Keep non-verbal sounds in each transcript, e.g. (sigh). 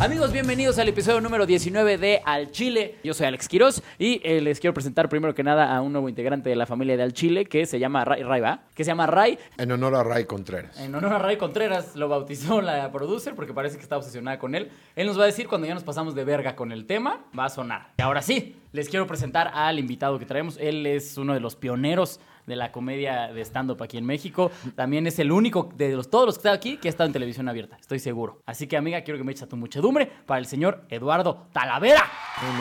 Amigos, bienvenidos al episodio número 19 de Al Chile. Yo soy Alex Quiroz y eh, les quiero presentar primero que nada a un nuevo integrante de la familia de Al Chile que se llama Ray, Ray ¿va? Que se llama Ray. En honor a Ray Contreras. En honor a Ray Contreras lo bautizó la producer porque parece que está obsesionada con él. Él nos va a decir cuando ya nos pasamos de verga con el tema, va a sonar. Y ahora sí, les quiero presentar al invitado que traemos. Él es uno de los pioneros de la comedia de stand-up aquí en México. También es el único de los, todos los que están aquí que ha estado en televisión abierta, estoy seguro. Así que, amiga, quiero que me eches a tu muchedumbre para el señor Eduardo Talavera.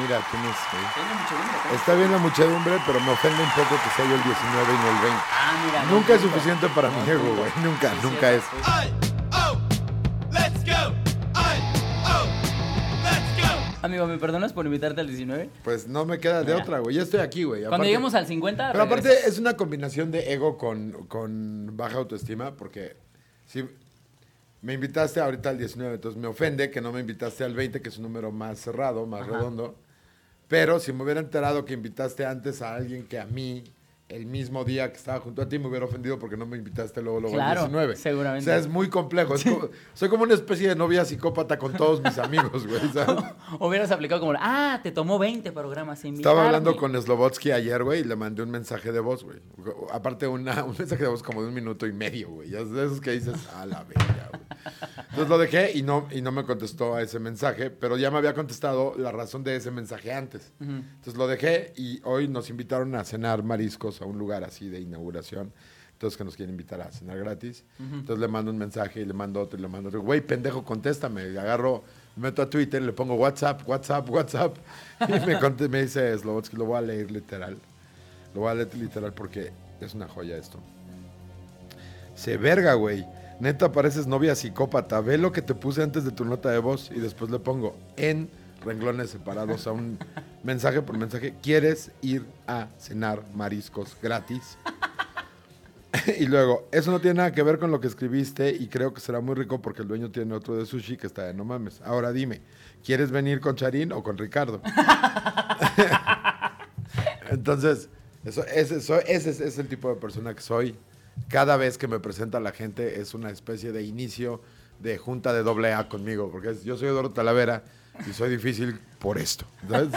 Mira, tienes. eh. Está bien la muchedumbre, pero me ofende un poco que sea yo el 19 y no el 20. Ah, mira. Nunca es suficiente para mi ego, güey. Nunca, Sí, nunca es. Ay, Amigo, ¿me perdonas por invitarte al 19? Pues no me queda de Mira. otra, güey. Ya estoy aquí, güey. Cuando Aparte- lleguemos al 50, Pero aparte es una combinación de ego con, con baja autoestima, porque si me invitaste ahorita al 19, entonces me ofende que no me invitaste al 20, que es un número más cerrado, más redondo. Pero si me hubiera enterado que invitaste antes a alguien que a mí, el mismo día que estaba junto a ti, me hubiera ofendido porque no me invitaste luego, luego Claro, al 19. seguramente. O sea, es muy complejo. Es como- soy como una especie de novia psicópata con todos mis amigos, güey. ¿sabes? (laughs) Hubieras aplicado como, ah, te tomó 20 programas sin Estaba hablando invitarme". con Slobotsky ayer, güey, y le mandé un mensaje de voz, güey. Aparte, una, un mensaje de voz como de un minuto y medio, güey. Ya de esos que dices, a la verga, güey. Entonces lo dejé y no, y no me contestó a ese mensaje, pero ya me había contestado la razón de ese mensaje antes. Entonces lo dejé y hoy nos invitaron a cenar mariscos a un lugar así de inauguración. Entonces que nos quieren invitar a cenar gratis. Entonces le mando un mensaje y le mando otro y le mando otro. Güey, pendejo, contéstame. Y agarro, me meto a Twitter, le pongo WhatsApp, WhatsApp, WhatsApp. (laughs) Y me, conte- me dice Slobotsky, lo voy a leer literal. Lo voy a leer literal porque es una joya esto. Se verga, güey. Neta, pareces novia psicópata. Ve lo que te puse antes de tu nota de voz y después le pongo en renglones separados a un mensaje por mensaje. ¿Quieres ir a cenar mariscos gratis? (laughs) y luego, eso no tiene nada que ver con lo que escribiste y creo que será muy rico porque el dueño tiene otro de sushi que está de no mames. Ahora dime, ¿quieres venir con Charín o con Ricardo? (laughs) Entonces, eso, ese, es, el tipo de persona que soy. Cada vez que me presenta la gente es una especie de inicio de junta de doble A conmigo, porque yo soy Eduardo Talavera y soy difícil por esto.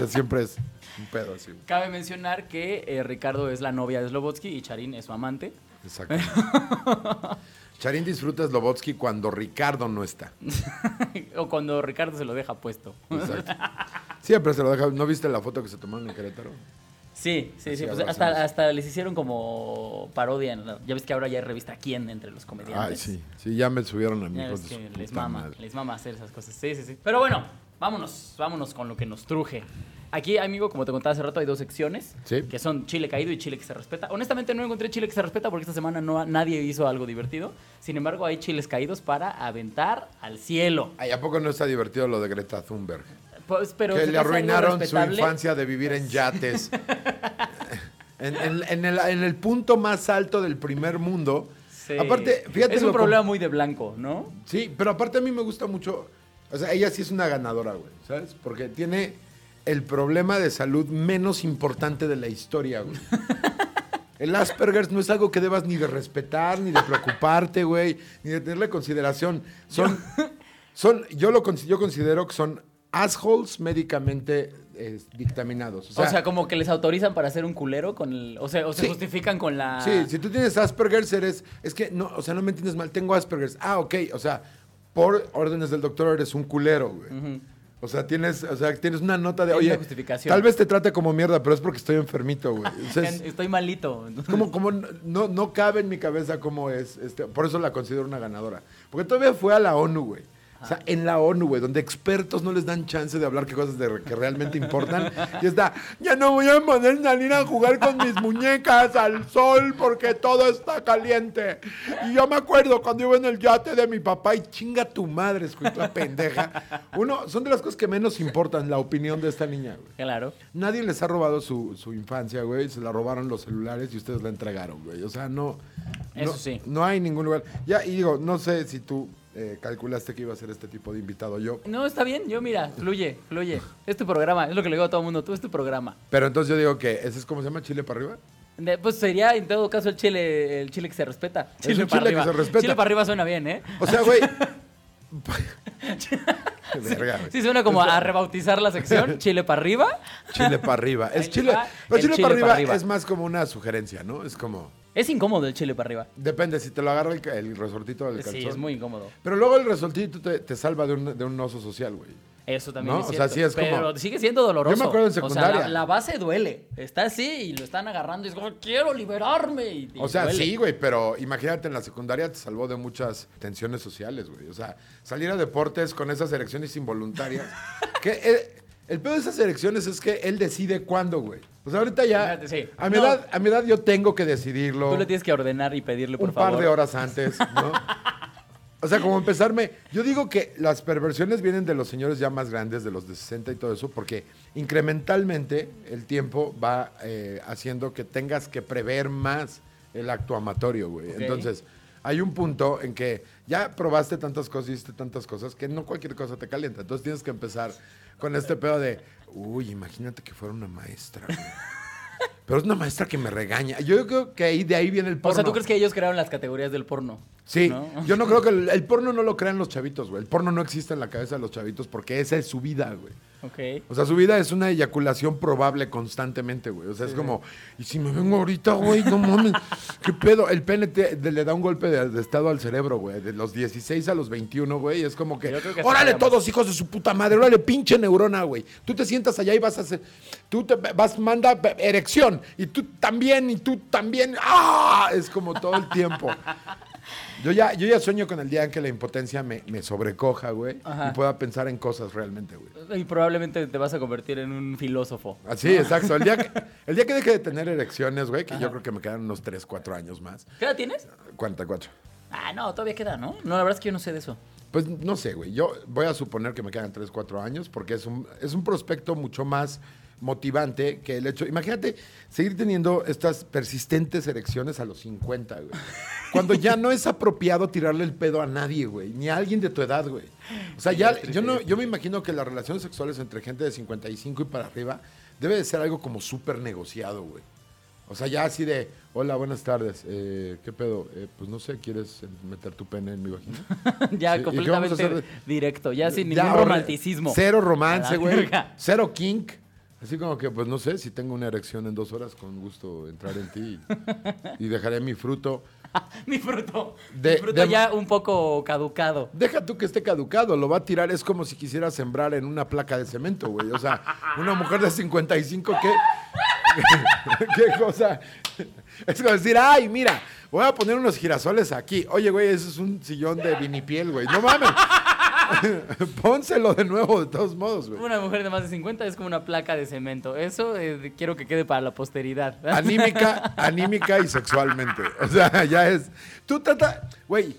siempre es un pedo así. Cabe mencionar que eh, Ricardo es la novia de Slobotsky y Charín es su amante. Exacto. (laughs) Charín disfruta Slobotsky cuando Ricardo no está. (laughs) o cuando Ricardo se lo deja puesto. Exacto. Siempre se lo deja. ¿No viste la foto que se tomaron en Querétaro? Sí, sí, sí. Pues hasta, hasta les hicieron como parodia. en la- ya ves que ahora ya hay revista Quién entre los Ay, comediantes. sí. Sí, ya me subieron a su les mama, madre. les mama hacer esas cosas. Sí, sí, sí. Pero bueno, vámonos, vámonos con lo que nos truje. Aquí, amigo, como te contaba hace rato, hay dos secciones. Sí. Que son Chile caído y Chile que se respeta. Honestamente no encontré Chile que se respeta porque esta semana no, nadie hizo algo divertido. Sin embargo, hay chiles caídos para aventar al cielo. Ay, ¿a poco no está divertido lo de Greta Thunberg? Pues, pero que ¿se le arruinaron su infancia de vivir en yates. (laughs) en, en- en el, en el punto más alto del primer mundo. Sí. Aparte, fíjate Es un problema muy de blanco, ¿no? Sí, pero aparte a mí me gusta mucho. O sea, ella sí es una ganadora, güey, ¿sabes? Porque tiene el problema de salud menos importante de la historia, güey. (laughs) El Asperger no es algo que debas ni de respetar, ni de preocuparte, güey, ni de tenerle consideración. Son, (laughs) son yo lo yo considero que son assholes médicamente eh, dictaminados. O sea, como que les autorizan para hacer un culero con el... O sea, o se Sí. justifican con la... Sí, si tú tienes Asperger, eres. Es que, no, o sea, no me entiendes mal, tengo Asperger. Ah, ok, o sea, por órdenes del doctor eres un culero, güey. O sea, tienes, o sea, tienes una nota de, oye, justificación. tal vez te trate como mierda, pero es porque estoy enfermito, güey. (laughs) Estoy malito. como, como no, no cabe en mi cabeza cómo es, este, por eso la considero una ganadora. Porque todavía fue a la ONU, güey. O sea, en la ONU, güey, donde expertos no les dan chance de hablar qué cosas de, que realmente importan. Y está, ya no voy a poder salir a jugar con mis muñecas al sol porque todo está caliente. Y yo me acuerdo cuando iba en el yate de mi papá y chinga tu madre, escucha pendeja. Uno, son de las cosas que menos importan, la opinión de esta niña, güey. Claro. Nadie les ha robado su, su infancia, güey. Se la robaron los celulares y ustedes la entregaron, güey. O sea, no. Eso no- sí. No hay ningún lugar. Ya, y digo, no sé si tú eh, calculaste que iba a ser este tipo de invitado yo. No, está bien. Yo, mira, fluye, fluye. Es tu programa. Es lo que le digo a todo el mundo. Tú es tu programa. Pero entonces yo digo que ese es como se llama Chile para arriba. De- pues sería, en todo caso, el chile, el chile que se respeta. Es un chile que se respeta. Chile para arriba suena bien, ¿eh? O sea, güey. (laughs) Verga. Sí, suena como a rebautizar la sección, (laughs) chile para arriba. Chile para arriba. Es chile. chile, chile para pa' arriba, arriba. es más como una sugerencia, ¿no? Es como. Es incómodo el chile para arriba. Depende, si te lo agarra el, el resortito del calzón. Sí, es muy incómodo. Pero luego el resortito te, te salva de un, de un oso social, güey. Eso también ¿No? es O sea, cierto. sí es como- Pero sigue siendo doloroso. Yo me acuerdo en O sea, secundaria. la, la base duele. Está así y lo están agarrando y es como, quiero liberarme. Y, y O sea, duele. sí, güey, pero imagínate, en la secundaria te salvó de muchas tensiones sociales, güey. O sea, salir a deportes con esas elecciones involuntarias. (laughs) que eh, el peor de esas elecciones es que él decide cuándo, güey. Sea, ahorita ya, sí. a, mi No. edad, a mi edad yo tengo que decidirlo Tú le tienes que ordenar y pedirle, por un favor. par de horas antes, ¿no? O sea, como empezarme. Yo digo que las perversiones vienen de los señores ya más grandes, de los de 60 y todo eso, porque incrementalmente el tiempo va eh, haciendo que tengas que prever más el acto amatorio, güey. Entonces, hay un punto en que ya probaste tantas cosas, hiciste tantas cosas, que no cualquier cosa te calienta. Entonces tienes que empezar con este pedo de, uy, imagínate que fuera una maestra, güey. Pero es una maestra que me regaña. Yo creo que ahí, de ahí viene el porno. O sea, ¿tú crees que ellos crearon las categorías del porno? Sí, ¿No? yo no creo que el, el porno no lo crean los chavitos, güey. El porno no existe en la cabeza de los chavitos porque esa es su vida, güey. Ok. O sea, su vida es una eyaculación probable constantemente, güey. O sea, es como, y si me vengo ahorita, güey, no mames, ¿qué pedo? El pene le da un golpe de, de estado al cerebro, güey. De los 16 a los 21, güey. Es como que, que órale todos, hijos de su puta madre, órale, pinche neurona, güey. Tú te sientas allá y vas a hacer, tú te vas, manda erección. Y tú también, y tú también. ¡Ah! Es como todo el tiempo. Yo ya, yo ya sueño con el día en que la impotencia me, me sobrecoja, güey. Ajá. Y pueda pensar en cosas realmente, güey. Y probablemente te vas a convertir en un filósofo. Así, exacto. El día, que, el día que deje de tener erecciones, güey, que yo creo que me quedan unos 3, 4 años más. ¿Qué edad tienes? 44. Ah, no, todavía queda, ¿no? No, la verdad es que yo no sé de eso. Pues no sé, güey. Yo voy a suponer que me quedan 3, 4 años porque es un, es un prospecto mucho más motivante que el hecho. Imagínate seguir teniendo estas persistentes erecciones a los 50, güey. Cuando ya no es apropiado tirarle el pedo a nadie, güey. Ni a alguien de tu edad, güey. O sea, ya, yo, no, yo me imagino que las relaciones sexuales entre gente de 55 y para arriba debe de ser algo como súper negociado, güey. O sea, ya así de, hola, buenas tardes. Eh, ¿Qué pedo? Eh, pues no sé, ¿quieres meter tu pene en mi vagina? (laughs) ya Sí, ¿y qué vamos a completamente directo, ya sin ningún romanticismo. Cero romance, güey. Cero kink. Así como que, pues no sé, si tengo una erección en dos horas, con gusto entrar en ti y, y dejaré mi fruto. (laughs) Mi fruto. De- mi fruto de- ya un poco caducado. Deja tú que esté caducado, lo va a tirar. Es como si quisiera sembrar en una placa de cemento, güey. O sea, una mujer de 55, ¿qué? (laughs) ¿Qué cosa? Es como decir, ay, mira, voy a poner unos girasoles aquí. Oye, güey, eso es un sillón de vinipiel, güey. No mames. (laughs) Pónselo de nuevo, de todos modos, güey. Una mujer de más de 50 es como una placa de cemento. Eso eh, quiero que quede para la posteridad. Anímica, anímica y sexualmente. O sea, ya es. Tú trata. Güey.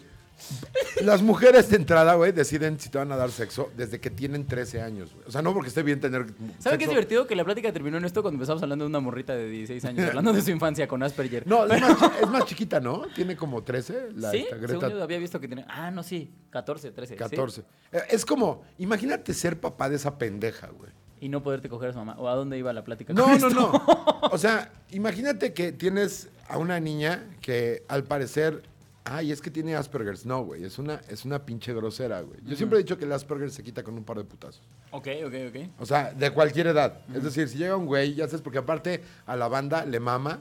Las mujeres de entrada, güey, deciden si te van a dar sexo desde que tienen 13 años, güey. O sea, no porque esté bien tener. ¿Saben qué es divertido? Que la plática terminó en esto cuando empezamos hablando de una morrita de 16 años, hablando de su infancia con Asperger. No, es más, chi- es más chiquita, ¿no? Tiene como 13. La, sí, esta según Greta, yo había visto que tenía... Ah, no, sí, 14, 13. ¿sí? 14. Eh, Es como, imagínate ser papá de esa pendeja, güey. Y no poderte coger a su mamá. ¿O a dónde iba la plática? No, con no, esto? no. O sea, imagínate que tienes a una niña que al parecer, ay, es que tiene Asperger's. No, güey, es una, es una pinche grosera, güey. Yo siempre he dicho que el Asperger se quita con un par de putazos. Ok, ok, ok. O sea, de cualquier edad. Es decir, si llega un güey, ya sabes, porque aparte a la banda le mama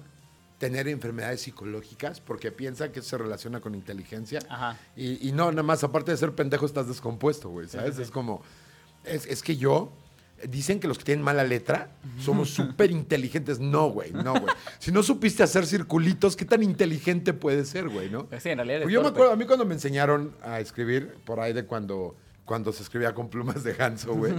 tener enfermedades psicológicas porque piensa que se relaciona con inteligencia. Ajá. Y, y no, nada más, aparte de ser pendejo, estás descompuesto, güey, ¿sabes? Es como, es, es que yo, dicen que los que tienen mala letra somos (laughs) súper inteligentes. No, güey, no, güey. Si no supiste hacer circulitos, ¿qué tan inteligente puede ser, güey, no? Sí, en realidad eres Porque yo me acuerdo, a mí cuando me enseñaron a escribir, por ahí de cuando, cuando se escribía con plumas de ganso, güey,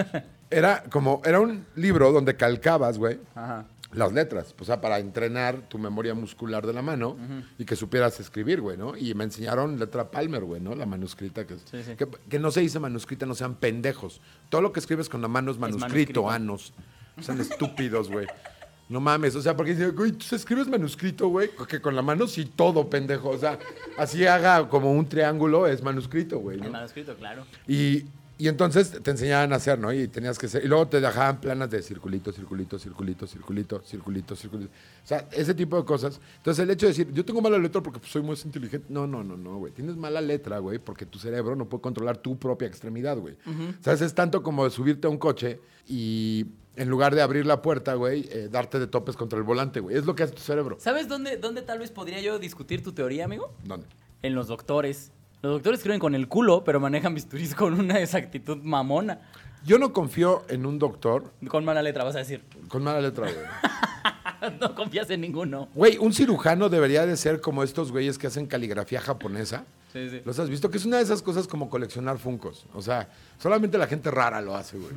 (laughs) era como, era un libro donde calcabas, güey, Ajá. Las letras, o sea, para entrenar tu memoria muscular de la mano y que supieras escribir, güey, ¿no? Y me enseñaron letra Palmer, güey, ¿no? La manuscrita, que, es- Sí, sí. Que, que no se dice manuscrita, no sean pendejos. Todo lo que escribes con la mano es manuscrito, manuscrito. anos. Sean estúpidos, güey. No mames, o sea, porque dice, güey, tú escribes manuscrito, güey, que con la mano sí todo, pendejo. O sea, así haga como un triángulo, es manuscrito, güey, ¿no? manuscrito, claro. Y Y entonces te enseñaban a hacer, ¿no? Y tenías que hacer. Y luego te dejaban planas de circulito, circulito, circulito, circulito, circulito, circulito. O sea, ese tipo de cosas. Entonces, el hecho de decir, yo tengo mala letra porque pues, soy muy inteligente. No, no, no, no, güey. Tienes mala letra, güey, porque tu cerebro no puede controlar tu propia extremidad, güey. O sea, es tanto como subirte a un coche y en lugar de abrir la puerta, güey, eh, darte de topes contra el volante, güey. Es lo que hace tu cerebro. ¿Sabes dónde, dónde tal vez podría yo discutir tu teoría, amigo? ¿Dónde? En los doctores. Los doctores escriben con el culo, pero manejan bisturís con una exactitud mamona. Yo no confío en un doctor Con mala letra, vas a decir. con mala letra, güey. (laughs) no confías en ninguno. Güey, un cirujano debería de ser como estos güeyes que hacen caligrafía japonesa. Sí, sí. ¿Los has visto? Que es una de esas cosas como coleccionar funcos. O sea, solamente la gente rara lo hace, güey.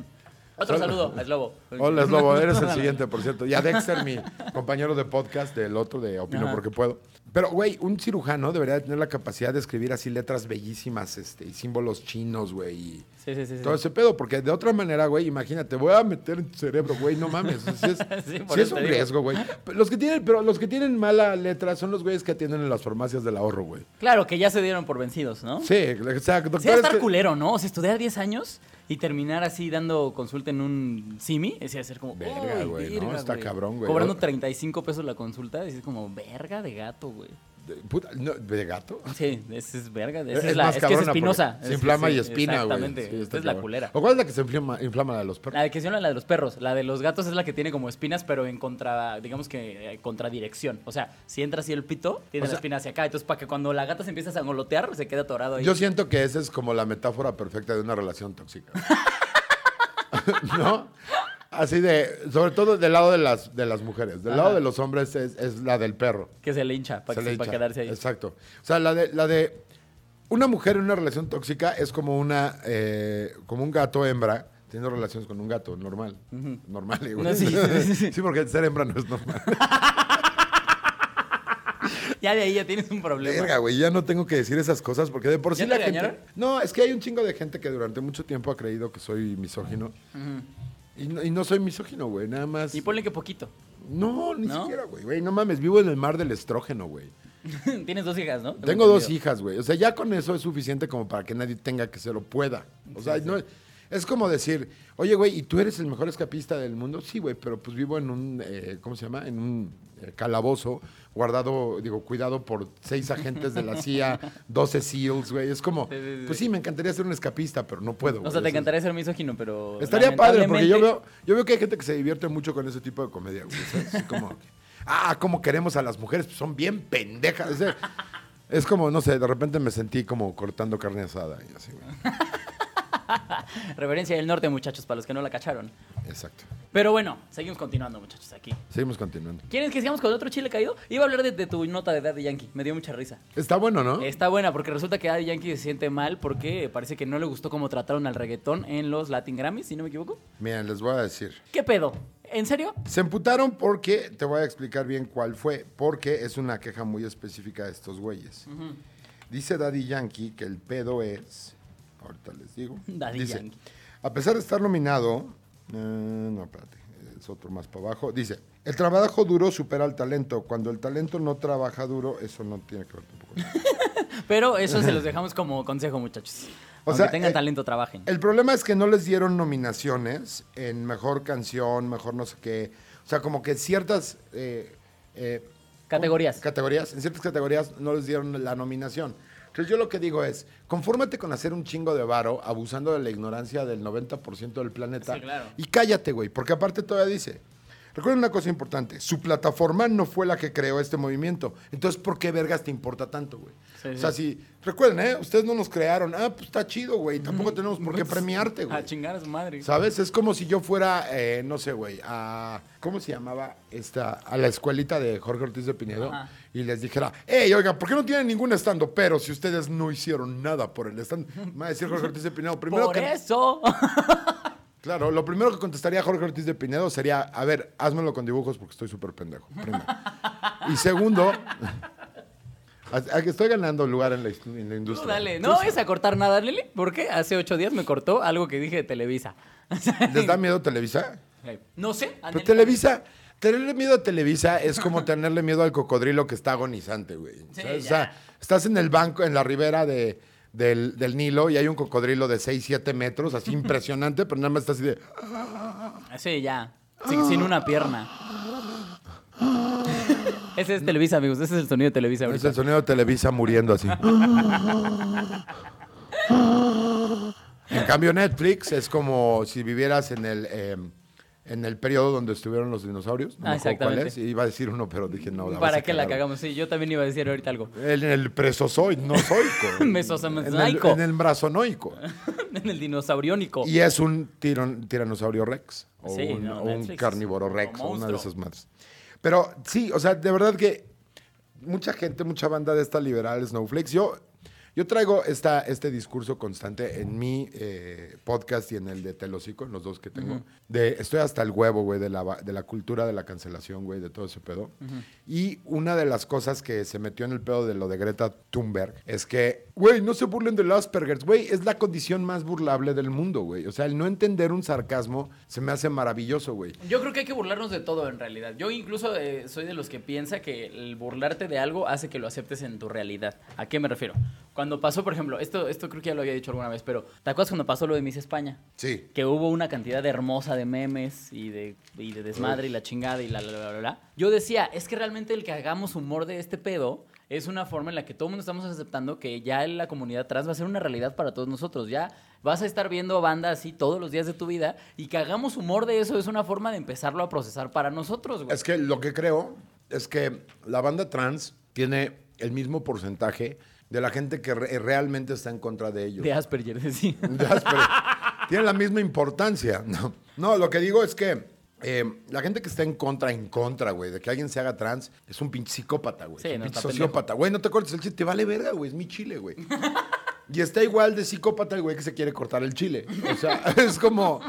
Otro saludo a Slobo. Hola, Slobo, eres el (laughs) siguiente, por cierto. Y a Dexter, mi compañero de podcast del otro, de Opino Ajá. Porque Puedo. Pero, güey, un cirujano debería de tener la capacidad de escribir así letras bellísimas este, y símbolos chinos, güey. y Sí, sí, sí. sí. Todo ese pedo, porque de otra manera, güey, imagínate, voy a meter en tu cerebro, güey, no mames. (laughs) Sí es, Sí, sí por es un digo. riesgo, güey. Los que tienen, pero los que tienen mala letra son los güeyes que atienden en las farmacias del ahorro, güey. Claro, que ya se dieron por vencidos, ¿no? Sí, o sea, Sí, estar que- culero, ¿no? O sea, estudiar 10 años y terminar así dando consulta en un simi, es ser como. Verga, "Uy, güey, ¿no? Está cabrón, güey. Cobrando Yo- 35 pesos la consulta, es como, verga de gato, güey. De- puta, no, ¿De gato? Sí, ese es verga. Esa Es, es, la, más es que es espinosa. Se inflama sí, y espina, güey. Exactamente. Sí, Esta es la culera. ¿O cuál es la que se inflama, inflama la de los perros? La de que se llama la de los perros. La de los gatos es la que tiene como espinas, pero en contra, digamos que eh, contradirección. O sea, si entra así el pito, tiene O sea- la espina hacia acá. Entonces, para que cuando la gata se empieza a sangolotear, se quede atorado ahí. Yo siento que esa es como la metáfora perfecta de una relación tóxica. (laughs) ¿No? Así de, sobre todo del lado de las, de las mujeres. Del Ajá. lado de los hombres es, es la del perro. Que se le hincha para, Se que, le para hincha. quedarse ahí. Exacto. O sea, la de, la de una mujer en una relación tóxica es como una, eh, como un gato hembra teniendo relaciones con un gato, normal. Normal. No, sí, sí, (laughs) sí. sí, porque ser hembra no es normal. (laughs) Ya de ahí ya tienes un problema. Verga, güey, ya no tengo que decir esas cosas porque de por sí ¿Ya la te gente. No, es que hay un chingo de gente que durante mucho tiempo ha creído que soy misógino. Y, no, y no soy misógino, güey, nada más. Y ponle que poquito. No, ni ¿No? siquiera, güey, güey. No mames, vivo en el mar del estrógeno, güey. (laughs) tienes dos hijas, ¿no? Tengo dos hijas, güey. O sea, ya con eso es suficiente como para que nadie tenga que se lo pueda. O sea, no es, es como decir, oye, güey, ¿y tú eres el mejor escapista del mundo? Sí, güey, pero pues vivo en un, eh, ¿cómo se llama? En un eh, calabozo guardado, digo, cuidado por seis agentes de la CIA, (laughs) 12 SEALs, güey. Es como, Sí, sí, sí. pues sí, me encantaría ser un escapista, pero no puedo. O güey. sea, te es- encantaría ser misógino, pero. Estaría padre, porque yo veo, yo veo que hay gente que se divierte mucho con ese tipo de comedia, güey. Así como, ah, cómo queremos a las mujeres, pues son bien pendejas. Es, de- es como, no sé, de repente me sentí como cortando carne asada y así, güey. (laughs) Reverencia del norte, muchachos, para los que no la cacharon. Exacto. Pero bueno, seguimos continuando, muchachos, aquí. Seguimos continuando. ¿Quieren que sigamos con otro chile caído? Iba a hablar de, de tu nota de Daddy Yankee. Me dio mucha risa. Está bueno, ¿no? Está buena porque resulta que Daddy Yankee se siente mal porque parece que no le gustó cómo trataron al reggaetón en los Latin Grammys, si no me equivoco. Miren, les voy a decir. ¿Qué pedo? ¿En serio? Se emputaron porque, te voy a explicar bien cuál fue, porque es una queja muy específica de estos güeyes. Dice Daddy Yankee que el pedo es, ahorita les digo, (laughs) Daddy dice, Yankee. a pesar de estar nominado, eh, no, espérate, es otro más para abajo, dice, el trabajo duro supera al talento, cuando el talento no trabaja duro, eso no tiene que ver tampoco. (laughs) Pero eso se los dejamos como consejo, muchachos. O Aunque sea, tengan eh, talento, trabajen. El problema es que no les dieron nominaciones en mejor canción, mejor no sé qué. O sea, como que ciertas eh, eh, Categorías. Categorías. En ciertas categorías no les dieron la nominación. Entonces yo lo que digo es, confórmate con hacer un chingo de varo abusando de la ignorancia del 90% del planeta. Sí, claro. Y cállate, güey, porque aparte todavía dice, recuerden una cosa importante, su plataforma no fue la que creó este movimiento. Entonces, ¿por qué vergas te importa tanto, güey? Sí, o sea, sí. si, recuerden, ¿eh? Ustedes no nos crearon. Ah, pues está chido, güey. Tampoco tenemos por qué premiarte, güey. A chingar a su madre. ¿Sabes? Es como si yo fuera, eh, no sé, güey, a. ¿Cómo se llamaba? Esta, a la escuelita de Jorge Ortiz de Pinedo Ajá. y les dijera, hey, oiga, ¿por qué no tienen ningún estando? Pero si ustedes no hicieron nada por el stand, (laughs) me va a decir Jorge Ortiz de Pinedo. Primero Por que, eso. (laughs) Claro, lo primero que contestaría Jorge Ortiz de Pinedo sería, a ver, házmelo con dibujos porque estoy súper pendejo. Primero. Y segundo, (laughs) a- que estoy ganando lugar en la, en industria. dale. No vayas a cortar nada, Lili. Porque hace ocho días me cortó algo que dije de Televisa. (laughs) ¿Les da miedo Televisa? No sé. Pero Anel- Televisa, tenerle miedo a Televisa es como tenerle miedo al cocodrilo que está agonizante, güey. O sea, estás en el banco, en la ribera de, del, del Nilo y hay un cocodrilo de 6, 7 metros, así (laughs) impresionante, pero nada más está así de... Sí, ya. Sin, sin una pierna. Ese es Televisa, amigos. Ese es el sonido de Televisa Es ahorita. el sonido de Televisa muriendo así. (laughs) en cambio, Netflix es como si vivieras en el, eh, en el periodo donde estuvieron los dinosaurios. No Ah, exactamente. es. Iba a decir uno, pero dije no. la ¿Para qué la cagamos? Sí, yo también iba a decir ahorita algo. En el presozoico, no zoico. (laughs) Mesozoico. En el, en el brazonoico. (laughs) en el dinosauriónico. Y es un tiron- tiranosaurio rex. O Sí, un, no, o un carnívoro rex. O una de esas madres. Pero sí, o sea, de verdad que mucha gente, mucha banda de esta liberal Snowflakes. Yo, yo traigo esta, este discurso constante en mi eh, podcast y en el de Telocico, en los dos que tengo. de, estoy hasta el huevo, güey, de la, de la cultura de la cancelación, güey, de todo ese pedo. Y una de las cosas que se metió en el pedo de lo de Greta Thunberg es que, güey, no se burlen del Asperger, güey, es la condición más burlable del mundo, güey. O sea, el no entender un sarcasmo se me hace maravilloso, güey. Yo creo que hay que burlarnos de todo en realidad. Yo incluso eh, soy de los que piensa que el burlarte de algo hace que lo aceptes en tu realidad. ¿A qué me refiero? Cuando pasó, por ejemplo, esto, esto creo que ya lo había dicho alguna vez, pero ¿te acuerdas cuando pasó lo de Miss España? Sí. que hubo una cantidad hermosa de memes y de, y de desmadre y la chingada y la, la, la, la, la. Yo decía, es que realmente el que hagamos humor de este pedo es una forma en la que todo el mundo estamos aceptando que ya la comunidad trans va a ser una realidad para todos nosotros. Ya vas a estar viendo banda así todos los días de tu vida y que hagamos humor de eso es una forma de empezarlo a procesar para nosotros, güey. Es que lo que creo es que la banda trans tiene el mismo porcentaje de la gente que re- realmente está en contra de ellos. De Asperger, (laughs) sí. De Asperger. Tiene la misma importancia. No, no lo que digo es que eh, la gente que está en contra, en contra, güey, de que alguien se haga trans, es un pinche psicópata, güey. Sí, un no, pinche sociópata. Güey, no te cortes el chile, te vale verga, güey, es mi chile, güey. Y está igual de psicópata el güey que se quiere cortar el chile. O sea, (laughs) es como...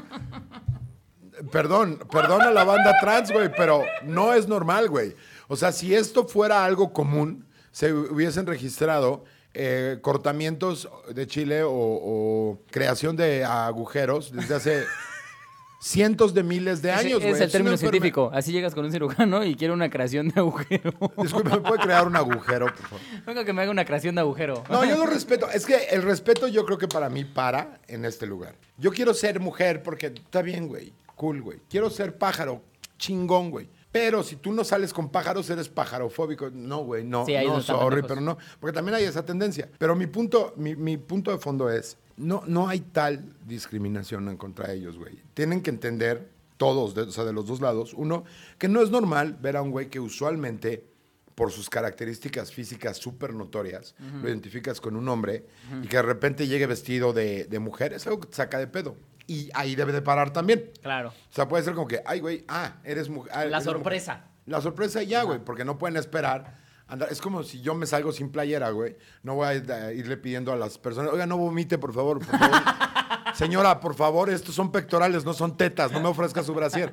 Perdón, perdón a la banda trans, güey, pero no es normal, güey. O sea, si esto fuera algo común, se hubiesen registrado eh, cortamientos de chile o, o creación de agujeros desde hace (laughs) cientos de miles de Ese años, güey. es el término científico. Así llegas con un cirujano y quiere una creación de agujero. (laughs) Disculpe, ¿me puede crear un agujero, por favor? Venga que me haga una creación de agujero. No, yo lo respeto. Es que el respeto yo creo que para mí para en este lugar. Yo quiero ser mujer porque está bien, güey. Cool, güey. Quiero ser pájaro. Chingón, güey. Pero si tú no sales con pájaros, eres pájarofóbico. No, güey, no. Sí, no, sorry, pero no. Porque también hay esa tendencia. Pero mi punto, mi, mi punto de fondo es, no, no hay tal discriminación en contra de ellos, güey. Tienen que entender todos, de- o sea, de los dos lados. Uno, que no es normal ver a un güey que usualmente por sus características físicas súper notorias, lo identificas con un hombre y que de repente llegue vestido de, de mujer, es algo que te saca de pedo. Y ahí debe de parar también. Claro. O sea, puede ser como que, ay, güey, ah, eres mujer. ah, La eres sorpresa. mujer. La sorpresa ya, güey, porque no pueden esperar. andar- Es como si yo me salgo sin playera, güey. No voy a irle pidiendo a las personas, oiga, no vomite, por favor, por favor. (laughs) Señora, por favor, estos son pectorales, no son tetas, no me ofrezca su brasier.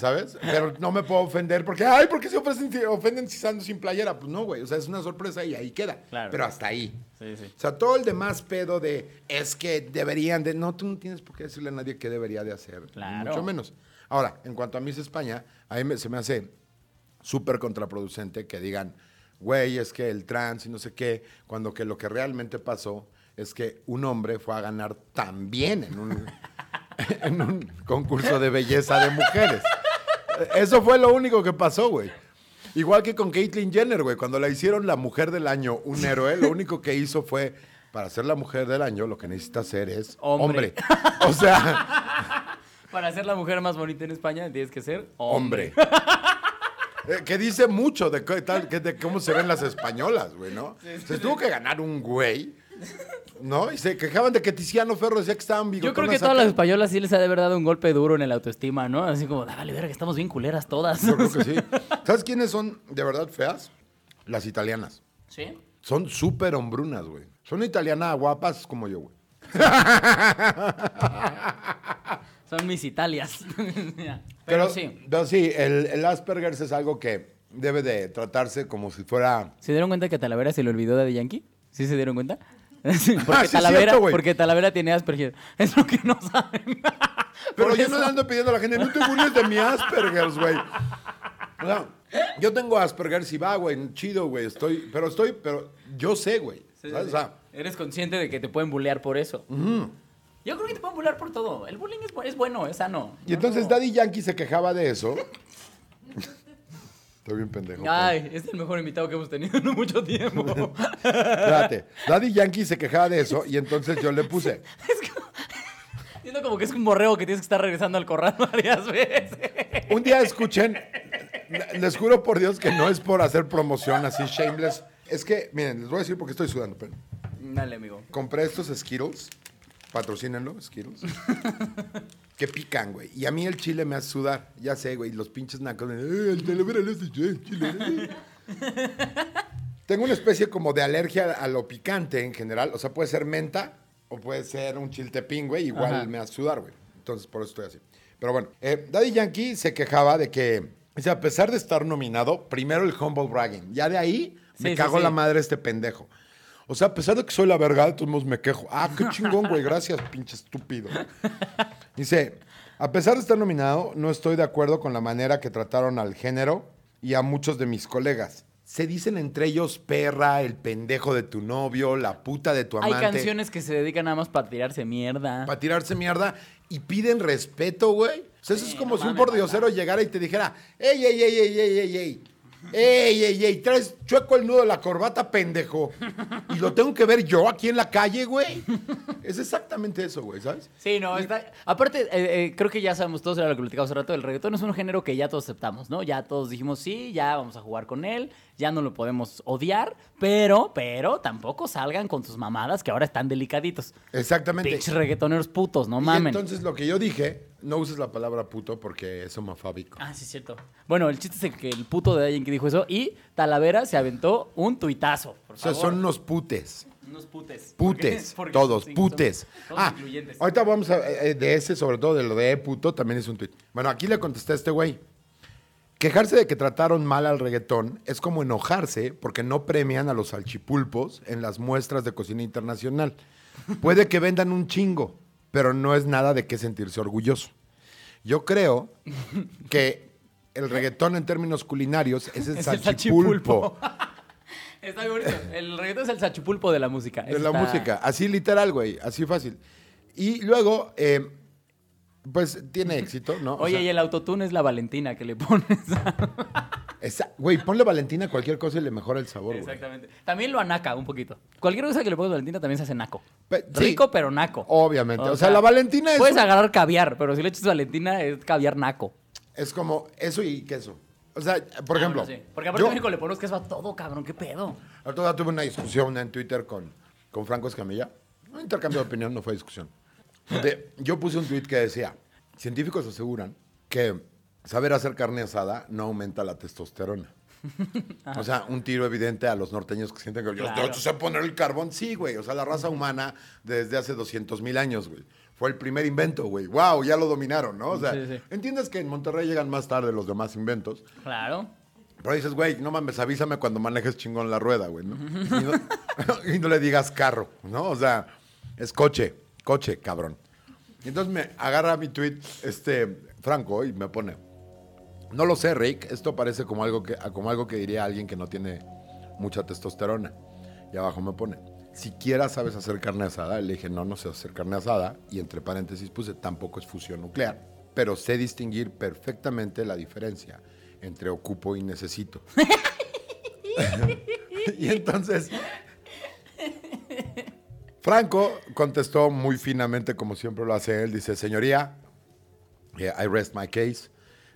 ¿Sabes? Pero no me puedo ofender porque, ay, ¿por qué se ofrecen, si- ofenden si estando sin playera? Pues no, güey, o sea, es una sorpresa y ahí queda. Claro. Pero hasta ahí. Sí, sí. O sea, todo el demás pedo de es que deberían de. No, tú no tienes por qué decirle a nadie qué debería de hacer. Claro. Mucho menos. Ahora, en cuanto a Miss España, a mí me- se me hace súper contraproducente que digan, güey, es que el trans y no sé qué, cuando que lo que realmente pasó es que un hombre fue a ganar también en un, (laughs) en un concurso de belleza de mujeres. Eso fue lo único que pasó, güey. Igual que con Caitlyn Jenner, güey. Cuando la hicieron la mujer del año, un (laughs) héroe, lo único que hizo fue, para ser la mujer del año, lo que necesita hacer es Hombre. hombre. O sea, (laughs) Para ser la mujer más bonita en España tienes que ser hombre. Eh, que dice mucho de, qué tal- que- de cómo se ven las españolas, güey, ¿no? Se tuvo que ganar un güey, (laughs) ¿no? Y se quejaban de que Tiziano Ferro decía que estaban Yo creo bigotonas que todas acá. las españolas sí les ha de haber dado un golpe duro en el autoestima, ¿no? Así como, "Ah, vale, verga, estamos bien culeras todas. Yo creo que sí. (laughs) ¿Sabes quiénes son de verdad feas? Las italianas. ¿Sí? Son súper hombrunas, güey. Son italianas guapas como yo, güey. (laughs) Son mis Italias. Pero, Pero sí. pero sí, el, el Asperger es algo que debe de tratarse como si fuera... ¿Se dieron cuenta que Talavera se le olvidó de Yankee? ¿Sí se dieron cuenta? (laughs) Porque, Ah, sí es Talavera, cierto, güey. porque Talavera tiene Asperger. (laughs) Es lo que no saben. (laughs) Pero yo eso- no le ando pidiendo a la gente, no te burles de mi Asperger, güey. O sea, yo tengo Asperger, si va, güey, chido, güey, estoy, pero estoy, pero yo sé, güey. Sí, sí, ¿sabes? sí. O sea, Eres consciente de que te pueden bullear por eso. Yo creo que te pueden bullear por todo. El bullying es, bu- es bueno, es sano. y entonces No. Daddy Yankee se quejaba de eso. Estoy bien pendejo. Ay, es el mejor invitado que hemos tenido en mucho tiempo. (laughs) Espérate. Daddy Yankee se quejaba de eso y entonces yo le puse. (laughs) Siento como que es un borrego que tienes que estar regresando al corral (laughs) varias veces. Un día escuchen, les juro por Dios que no es por hacer promoción así shameless. Es que, miren, les voy a decir porque estoy sudando. Pero Dale, amigo. compré estos Skittles, patrocínenlo, Skittles, (laughs) que pican, güey. Y a mí el chile me hace sudar. Ya sé, güey, los pinches nacos. "Eh, el hace chile, chile". (laughs) Tengo una especie como de alergia a lo picante en general. O sea, puede ser menta o puede ser un chiltepín, güey. Igual Ajá. me hace sudar, güey. Entonces, por eso estoy así. Pero bueno, eh, Daddy Yankee se quejaba de que, o sea, a pesar de estar nominado, primero el humble bragging. Ya de ahí me Sí, sí, cago sí. la madre este pendejo. O sea, a pesar de que soy la verga, todos modos me quejo. Ah, qué chingón, güey. Gracias, pinche estúpido. Dice, a pesar de estar nominado, no estoy de acuerdo con la manera que trataron al género y a muchos de mis colegas. Se dicen entre ellos perra, el pendejo de tu novio, la puta de tu Hay amante. canciones que se dedican nada más para tirarse mierda. Para tirarse mierda y piden respeto, güey. O sea, eso Sí, es como no si un pordiosero llegara y te dijera, ey, ey, ey, ey, ey, ey, ey. Ey, ey, ey, traes chueco el nudo de la corbata, pendejo. Y lo tengo que ver yo aquí en la calle, güey. Es exactamente eso, güey, ¿sabes? Sí, no, está... Aparte, eh, eh, creo que ya sabemos todos, era lo que platicamos hace rato, el reggaetón es un género que ya todos aceptamos, ¿no? Ya todos dijimos, sí, ya vamos a jugar con él, ya no lo podemos odiar, pero, pero, tampoco salgan con sus mamadas que ahora están delicaditos. Exactamente. Pinches reggaetoneros putos, no Y mamen. entonces lo que yo dije, no uses la palabra puto porque es homofóbico. Ah, sí, es cierto. Bueno, el chiste es que el puto de alguien que dijo eso y Talavera se aventó un tuitazo. Por O sea, son unos putes. unos putes. Putes, (laughs) todos, sí, putes. todos Ah, incluyentes. ahorita vamos a, eh, de ese, sobre todo de lo de puto, también es un tuit. Bueno, aquí le contesté a este güey. Quejarse de que trataron mal al reggaetón es como enojarse porque no premian a los salchipulpos en las muestras de cocina internacional. Puede que vendan un chingo, pero no es nada de qué sentirse orgulloso. Yo creo que el reggaetón en términos culinarios es el (laughs) salchipulpo. (laughs) Está muy bonito. El reggaetón es el sachupulpo de la música. De la está- música, así literal, güey, así fácil. Y luego, eh, pues tiene (laughs) éxito, ¿no? O Oye, sea, y el autotune es la Valentina que le pones. esa- Güey, ponle Valentina a cualquier cosa y le mejora el sabor, güey. Exactamente. También lo anaca un poquito. Cualquier cosa que le pongas Valentina también se hace naco. Pe- sí. Rico, pero naco. Obviamente. O, sea, la Valentina es, Puedes un- agarrar caviar, pero si le echas Valentina es caviar naco. Es como eso y queso. O sea, por Ah, ejemplo, bueno, sí. Porque aparte yo en México le pones queso a todo, cabrón. ¿Qué pedo? día tuve una discusión en Twitter con, con Franco Escamilla. Un intercambio de opinión, no fue discusión. Donde yo puse un tweet que decía, científicos aseguran que saber hacer carne asada no aumenta la testosterona. (laughs) O sea, un tiro evidente a los norteños que sienten que yo Claro. sé poner el carbón. Sí, güey. O sea, la raza humana desde hace 200 mil años, güey. Fue el primer invento, güey. Wow, ya lo dominaron, ¿no? O sea, Sí, sí. entiendes que en Monterrey llegan más tarde los demás inventos. Claro. Pero dices, güey, no mames, avísame cuando manejes chingón la rueda, güey, ¿no? (laughs) Y no, (laughs) y no le digas carro, ¿no? O sea, es coche, coche, cabrón. Y entonces me agarra mi tweet, este, Franco, y me pone, no lo sé, Rick, esto parece como algo que, como algo que diría alguien que no tiene mucha testosterona. Y abajo me pone, siquiera sabes hacer carne asada. Le dije, no, no sé hacer carne asada. Y entre paréntesis puse, tampoco es fusión nuclear. Pero sé distinguir perfectamente la diferencia entre ocupo y necesito. (laughs) y entonces, Franco contestó muy finamente, como siempre lo hace él. Dice, señoría, eh, I rest my case.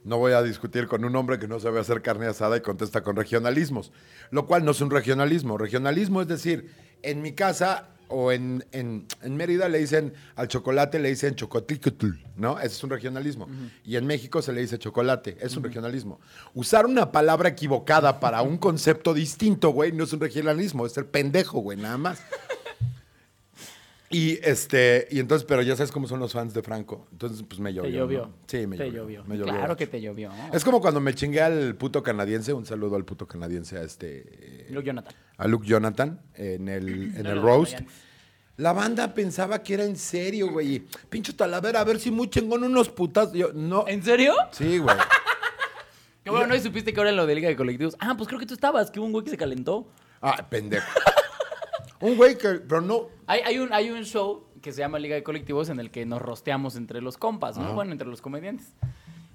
No voy a discutir con un hombre que no sabe hacer carne asada y contesta con regionalismos, lo cual no es un regionalismo. Regionalismo es decir, en mi casa o en, en- en Mérida le dicen al chocolate, le dicen chocotlicutl, ¿no? Ese es un regionalismo. Y en México se le dice chocolate, es un regionalismo. Usar una palabra equivocada para un concepto distinto, güey, no es un regionalismo, es ser pendejo, güey, nada más. (laughs) Y este, y entonces, pero ya sabes cómo son los fans de Franco. Entonces, pues me llovió. Te llovió. ¿no? Sí, me te llovió. llovió. me llovió. Claro que te llovió. Es como cuando me chingué al puto canadiense, un saludo al puto canadiense, a este, Luke Jonathan. a Luke Jonathan, en el, (clears throat) en No el roast. La banda pensaba que era en serio, güey. Pincho Talavera, a ver si muy chingón unos putas. Yo, no. ¿En serio? Sí, güey. (laughs) Qué bueno, ¿no? Y supiste que ahora en lo de Liga de Colectivos. Ah, pues creo que tú estabas, que hubo un güey que se calentó. Ah, pendejo. Un güey que, pero no, Hay, hay, un, hay un show que se llama Liga de Colectivos en el que nos rosteamos entre los compas, ¿no? Ajá. Bueno, entre los comediantes.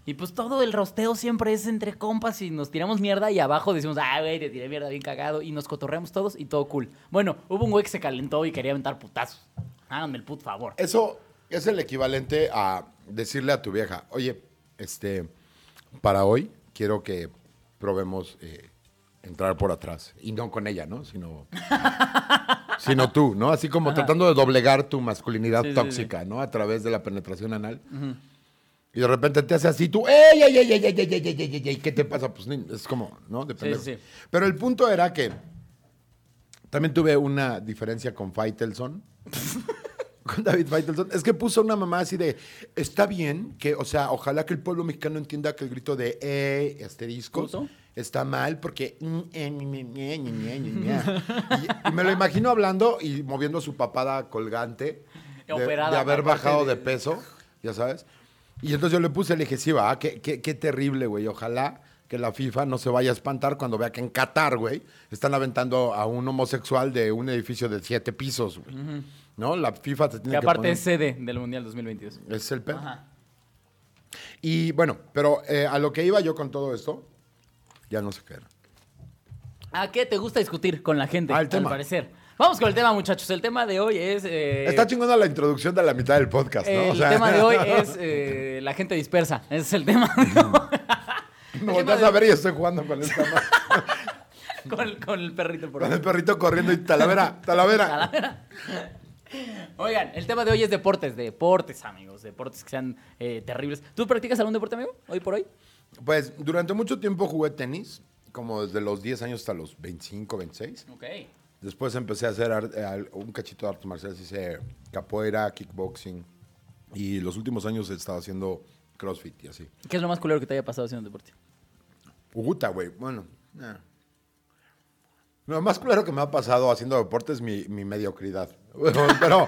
Y pues todo el rosteo siempre es entre compas y nos tiramos mierda y abajo decimos, ah, güey, te tiré mierda bien cagado y nos cotorreamos todos y todo cool. Bueno, hubo un güey que se calentó y quería aventar putazos. Háganme el put favor. Eso es el equivalente a decirle a tu vieja, oye, este, para hoy quiero que probemos eh, entrar por atrás. Y no con ella, ¿no? Sino, (laughs) sino tú, ¿no? Así como tratando de doblegar tu masculinidad Sí, sí, tóxica, ¿no? A través de la penetración anal. Y de repente te hace así, tú, ¡ey, ey, ey, ey, ey, ey, ey, ey! ¿Qué te pasa? Pues es como, ¿no? Depende. Pero el punto era que también tuve una diferencia con Faitelson. (laughs) con David Faitelson. Es que puso una mamá así de, está bien que, o sea, ojalá que el pueblo mexicano entienda que el grito de eh, ¿Puso? Está mal porque... y, me lo imagino hablando y moviendo su papada colgante de, Operada, de haber bajado de- de peso, ya sabes. Y entonces yo le puse, le dije, sí, va, qué, qué, qué terrible, güey. Ojalá que la FIFA no se vaya a espantar cuando vea que en Qatar, güey, están aventando a un homosexual de un edificio de siete pisos, güey. ¿No? La FIFA se tiene Que que, aparte poner- es sede del Mundial 2022. es el pedo. Ajá. Y bueno, pero eh, a lo que iba yo con todo esto, ya no sé qué era. ¿A qué te gusta discutir con la gente? Al tema. parecer. Vamos con el tema, muchachos. El tema de hoy es... eh, Está chingona la introducción de la mitad del podcast, ¿no? O el sea, tema de hoy (laughs) es eh, la gente dispersa. Ese es el tema. Me volteas a ver y estoy jugando con esta ma- (laughs) con, con el perrito por con el perrito corriendo y talavera, talavera. Oigan, el tema de hoy es deportes. Deportes, amigos. Deportes que sean eh, terribles. ¿Tú practicas algún deporte, amigo? Hoy por hoy. Pues durante mucho tiempo jugué tenis, como desde los 10 años hasta los 25, 26. Ok. Después empecé a hacer un cachito de artes marciales, hice capoeira, kickboxing. Y los últimos años he estado haciendo crossfit y así. ¿Qué es lo más culero que te haya pasado haciendo deporte? Uguta, güey. Bueno, eh. Lo más claro que me ha pasado haciendo deporte es mi, mi mediocridad. (laughs) Pero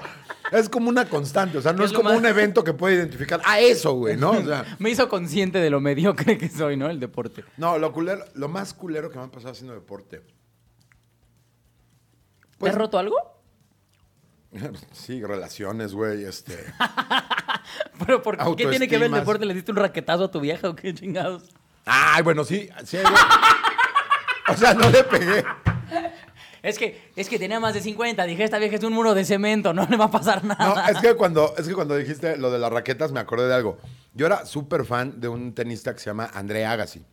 es como una constante, o sea, no ¿Qué es como más- un evento que puede identificar, ah, eso, güey, ¿no? O sea, (laughs) Me hizo consciente de lo mediocre que soy, ¿no? El deporte. no, lo, culero- lo más culero que me ha pasado haciendo deporte. Pues- ¿Te has roto algo? (laughs) Sí, relaciones, güey, este. ¿Pero por qué tiene que ver el deporte? ¿Le diste un raquetazo a tu vieja o qué chingados? Ay, bueno, sí, sí. O sea, no le pegué. Es que, es que tenía más de 50. Dije, esta vieja es un muro de cemento, no le va a pasar No, nada. es que cuando, es que cuando dijiste lo de las raquetas me acordé de algo. Yo era súper fan de un tenista que se llama André Agassi.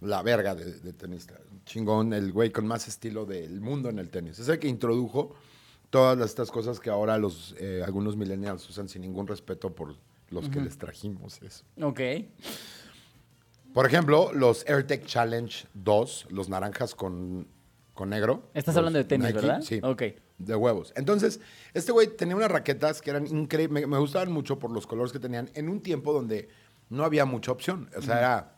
La verga de, de tenista. Chingón, el güey con más estilo del mundo en el tenis. Es el que introdujo todas estas cosas que ahora los eh, algunos millennials usan sin ningún respeto por los que les trajimos eso. Ok. Por ejemplo, los AirTech Challenge 2, los naranjas con, con negro. Estás hablando de tenis, Nike, ¿verdad? Sí. Ok. De huevos. Entonces, este güey tenía unas raquetas que eran increíbles. Me, me gustaban mucho por los colores que tenían en un tiempo donde no había mucha opción. O sea, era.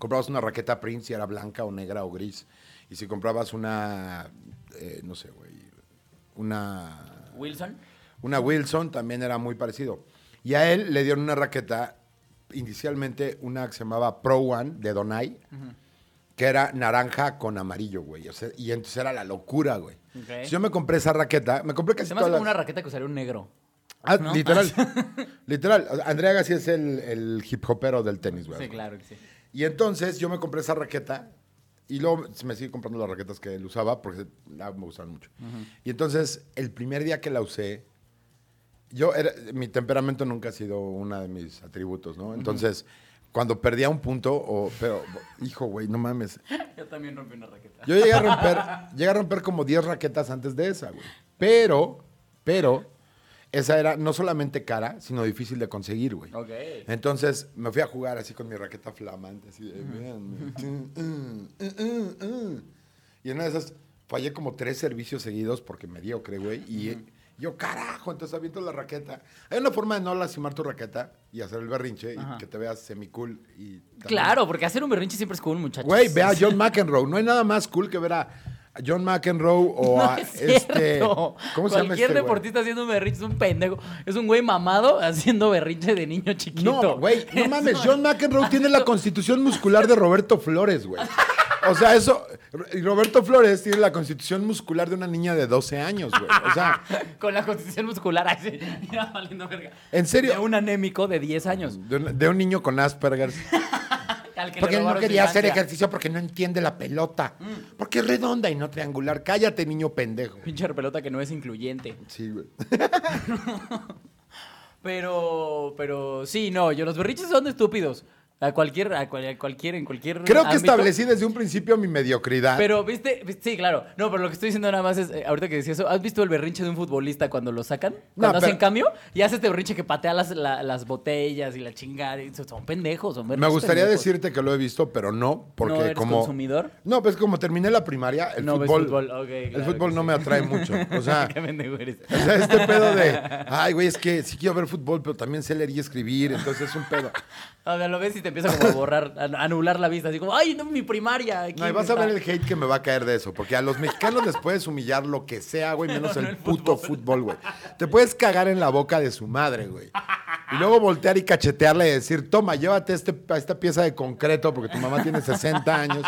Comprabas una raqueta Prince y era blanca o negra o gris. Y si comprabas una. eh, no sé, güey. Una. Wilson. Una Wilson también era muy parecido. Y a él le dieron una raqueta, inicialmente una que se llamaba Pro One de Donai, que era naranja con amarillo, güey. O sea, y entonces era la locura, güey. Ok. Si yo me compré esa raqueta, me compré casi Se me hace todas como las- una raqueta que usaría un negro. Ah, ¿no? literal. (laughs) literal. O sea, Andrea Gassi es el, el hip hopero del tenis, güey. Sí, claro que sí. Y entonces yo me compré esa raqueta y luego me sigue comprando las raquetas que él usaba porque ah, me gustaban mucho. Y entonces el primer día que la usé, yo era, mi temperamento nunca ha sido uno de mis atributos, ¿no? Entonces, cuando perdía un punto, o, pero, hijo, güey, no mames. Yo también rompí una raqueta. Yo llegué a romper, llegué a romper como 10 raquetas antes de esa, güey. Pero, pero, esa era no solamente cara, sino difícil de conseguir, güey. Ok. Entonces me fui a jugar así con mi raqueta flamante, así de, uh. Y en una de esas fallé como tres servicios seguidos porque me dio, creo, güey. Y yo, carajo, entonces aviento la raqueta. Hay una forma de no lastimar tu raqueta y hacer el berrinche Ajá. y que te veas semi-cool. Y también- Claro, porque hacer un berrinche siempre es cool, muchachos. Güey, ve a John McEnroe. No hay nada más cool que ver a John McEnroe o No a es este. ¿Cómo se llama Cualquier este güey? deportista haciendo un berrinche es un pendejo. Es un güey mamado haciendo berrinche de niño chiquito. No, güey, no (laughs) Es mames. John McEnroe tiene la constitución muscular de Roberto Flores, güey. (laughs) O sea, eso. Y Roberto Flores tiene la constitución muscular de una niña de 12 años, güey. O sea, (laughs) Con la constitución muscular así. Mira, (laughs) valiendo verga. ¿En serio? De un anémico de 10 años. de un, de un niño con Asperger. (laughs) al que le Porque él no quería hacer ejercicio porque no entiende la pelota. Porque es redonda y no triangular. Cállate, niño pendejo. Pinche pelota que no es incluyente. Sí, güey. Pero, pero sí, no, yo los berriches son estúpidos. A cualquier, a, cual- a cualquier, en cualquier. Creo que ámbito. establecí desde un principio mi mediocridad. Pero, ¿viste? Sí, claro. No, pero lo que estoy diciendo nada más es, eh, ahorita que decía eso, ¿has visto el berrinche de un futbolista cuando lo sacan? Cuando hacen pero- cambio y hace este berrinche que patea las, la- las botellas y la chingada. y son- pendejos, son Me gustaría pendejos. decirte que lo he visto, pero no, porque ¿No eres como consumidor? No, pues como terminé la primaria, el No fútbol, fútbol, ok, el fútbol no sí. me atrae mucho. (laughs) O sea, Qué pendejo eres. o sea, este pedo de, ay, güey, es que sí quiero ver fútbol, pero también sé leer y escribir, entonces es un pedo. (laughs) O sea, lo ves y te empieza como a borrar, a anular la vista, así como, ay, no, mi primaria. aquí No, y vas a está". ver el hate que me va a caer de eso, porque a los mexicanos les puedes humillar lo que sea, güey, menos No, el (laughs) no el puto fútbol. güey. Te puedes cagar en la boca de su madre, güey. Y luego voltear y cachetearle y decir, toma, llévate este, esta pieza de concreto porque tu mamá tiene 60 años. (laughs)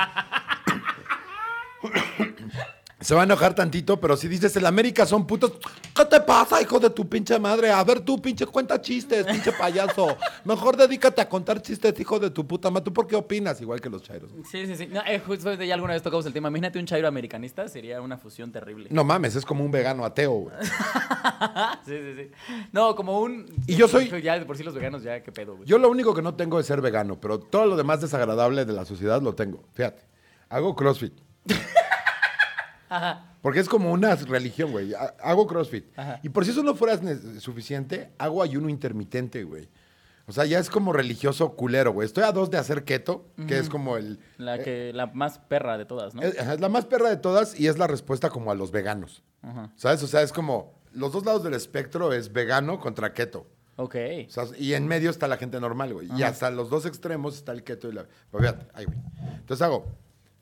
Se va a enojar tantito, pero si dices, el América son putos, ¿qué te pasa, hijo de tu pinche madre? A ver tú, pinche, cuenta chistes, pinche payaso. Mejor dedícate a contar chistes, hijo de tu puta madre. ¿Tú por qué opinas? Igual que los chairos. Sí, sí, sí. No, eh, justamente ya alguna vez tocamos el tema. Imagínate un chairo americanista, sería una fusión terrible. No mames, es como un vegano ateo, güey. (laughs) sí, sí, sí. No, como un. Y yo soy- Ya, de por sí los veganos, ya, qué pedo, güey. Yo lo único que no tengo es ser vegano, pero todo lo demás desagradable de la sociedad lo tengo. Fíjate, hago CrossFit. (laughs) Ajá. Porque es como una religión, güey. Ha- Hago CrossFit. Ajá. Y por si eso no fuera suficiente, hago ayuno intermitente, güey. O sea, ya es como religioso culero, güey. Estoy a dos de hacer keto, que es como el... La que, la más perra de todas, ¿no? Es, la más perra de todas y es la respuesta como a los veganos. ¿Sabes? O sea, es como... Los dos lados del espectro es vegano contra keto. Ok. O sea, y en medio está la gente normal, güey. Y hasta los dos extremos está el keto y la... Pero fíjate, ahí, güey. Entonces hago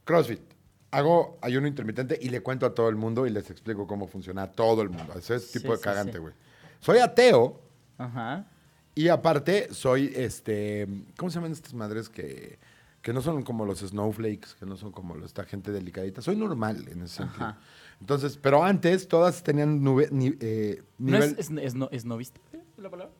CrossFit, hago ayuno intermitente y le cuento a todo el mundo y les explico cómo funciona a todo el mundo. Ese es Sí, tipo de cagante, sí. güey. Soy ateo Ajá. y aparte soy, este... ¿Cómo se llaman estas madres que... Que no son como los snowflakes, que no son como esta gente delicadita. Soy normal en ese sentido. Ajá. Entonces, pero antes todas tenían nube, ni- eh, ¿No nivel... es, es, es, no, es novista la palabra?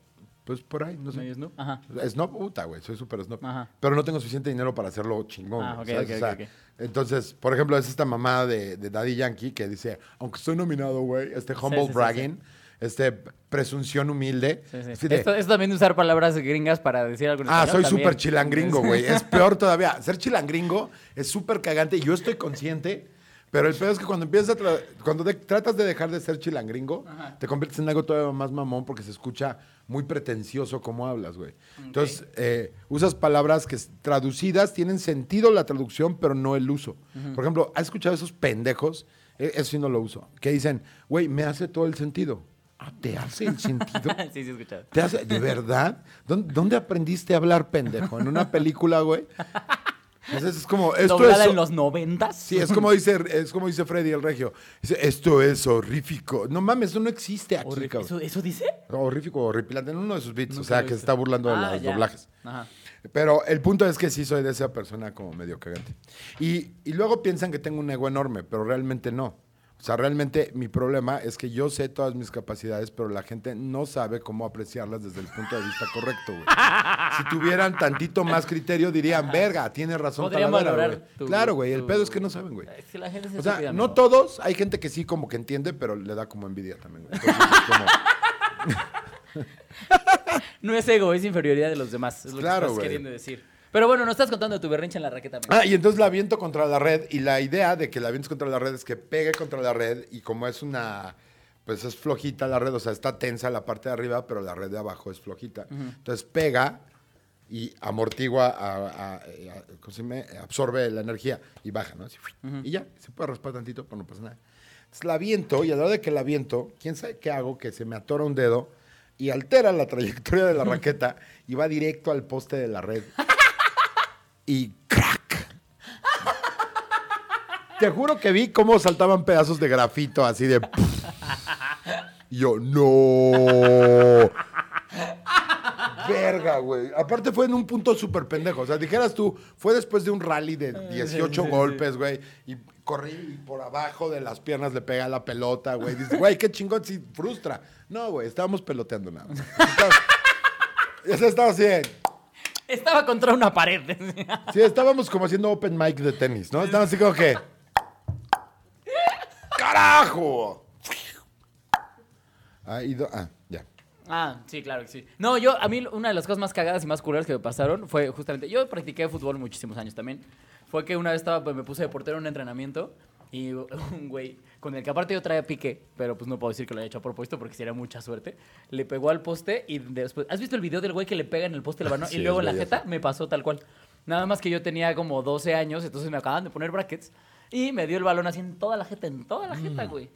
Pues por ahí, no sé. ¿Medio snoop? Ajá. Snob, puta, güey, soy súper snob. Ajá. Pero no tengo suficiente dinero para hacerlo chingón. Ah, güey, ok, ¿sabes? ok, O sea, ok, ok. Entonces, por ejemplo, es esta mamá de, de Daddy Yankee que dice, aunque estoy nominado, güey, este humble sí, sí, bragging, este presunción humilde. Sí, sí. así de, Esto, esto también usar palabras gringas para decir algo ah, soy súper chilangringo, güey. Es peor todavía. Ser chilangringo es súper cagante y yo estoy consciente. Pero el peor es que cuando empiezas a cuando tratas de dejar de ser chilangringo, Ajá. te conviertes en algo todavía más mamón porque se escucha muy pretencioso como hablas, güey. Entonces, eh, usas palabras que traducidas tienen sentido la traducción, pero no el uso. Por ejemplo, ¿has escuchado esos pendejos? Eh, eso sí no lo uso. Que dicen, güey, me hace todo el sentido. Ah, ¿te hace el sentido? (laughs) sí, sí, he escuchado. ¿Te hace, ¿De verdad? ¿Dónde, dónde aprendiste a hablar, pendejo? ¿En una película, güey? Entonces es como, esto ¿Doblada es... en los noventas? Sí, es como dice, es como dice Freddy el Regio. Dice, esto es horrífico. No mames, eso no existe aquí, Horri- cabrón. ¿Eso, ¿Eso dice? Horrífico, horripilante, en uno de sus beats, o sea, que se está burlando de Ah, los ya. doblajes. Ajá. Pero el punto es que sí soy de esa persona como medio cagante. Y, y luego piensan que tengo un ego enorme, pero realmente no. O sea, realmente mi problema es que yo sé todas mis capacidades, pero la gente no sabe cómo apreciarlas desde el punto de vista correcto, güey. Si tuvieran tantito más criterio, dirían, verga, tiene razón Podrían valorar güey". tu- Claro, güey, el tu- pedo es que no saben, güey. Es que la gente se O sea, no todos, hay gente que sí como que entiende, pero le da como envidia también, güey. Entonces, es como... (laughs) No es ego, es inferioridad de los demás. Es lo Claro, que estás güey. queriendo decir. Pero bueno, nos estás contando tu berrinche en la raqueta. amigo. Ah, y entonces la aviento contra la red y la idea de que la avientes contra la red es que pegue contra la red y como es una, pues es flojita la red, o sea, está tensa la parte de arriba, pero la red de abajo es flojita. Entonces pega y amortigua, a- a- a- absorbe la energía y baja, ¿no? Así, Y ya, se puede raspar tantito, pero no pasa nada. Entonces la aviento y a la hora de que la aviento, quién sabe qué hago, que se me atora un dedo y altera la trayectoria de la (laughs) raqueta y va directo al poste de la red. Y crack. Te juro que vi cómo saltaban pedazos de grafito así de. Y (laughs) yo, no. Verga, güey. Aparte fue en un punto súper pendejo. O sea, dijeras tú, fue después de un rally de 18 golpes, güey. Y corrí y por abajo de las piernas le pega la pelota, güey. Dices, güey, qué chingón, sí, frustra. No, güey, estábamos peloteando nada. (laughs) Ya se estaba así. Estaba contra una pared. Sí, estábamos como haciendo open mic de tenis, ¿no? Estábamos así como que. ¡Carajo! Ah, y do- ah, ya. Ah, sí, claro que sí. No, yo, a mí una de las cosas más cagadas y más culeras que me pasaron fue justamente, yo practiqué fútbol muchísimos años también. Fue que una vez estaba, pues, me puse de portero en un entrenamiento y (laughs) un güey, con el que aparte yo traía pique, pero pues no puedo decir que lo haya hecho a propósito porque sería mucha suerte, le pegó al poste y después, ¿has visto el video del güey que le pega en el poste la mano (laughs) Sí, y luego la jeta? Me pasó tal cual. Nada más que yo tenía como 12 años, entonces me acaban de poner brackets y me dio el balón así en toda la jeta, en toda la jeta, Mm. güey.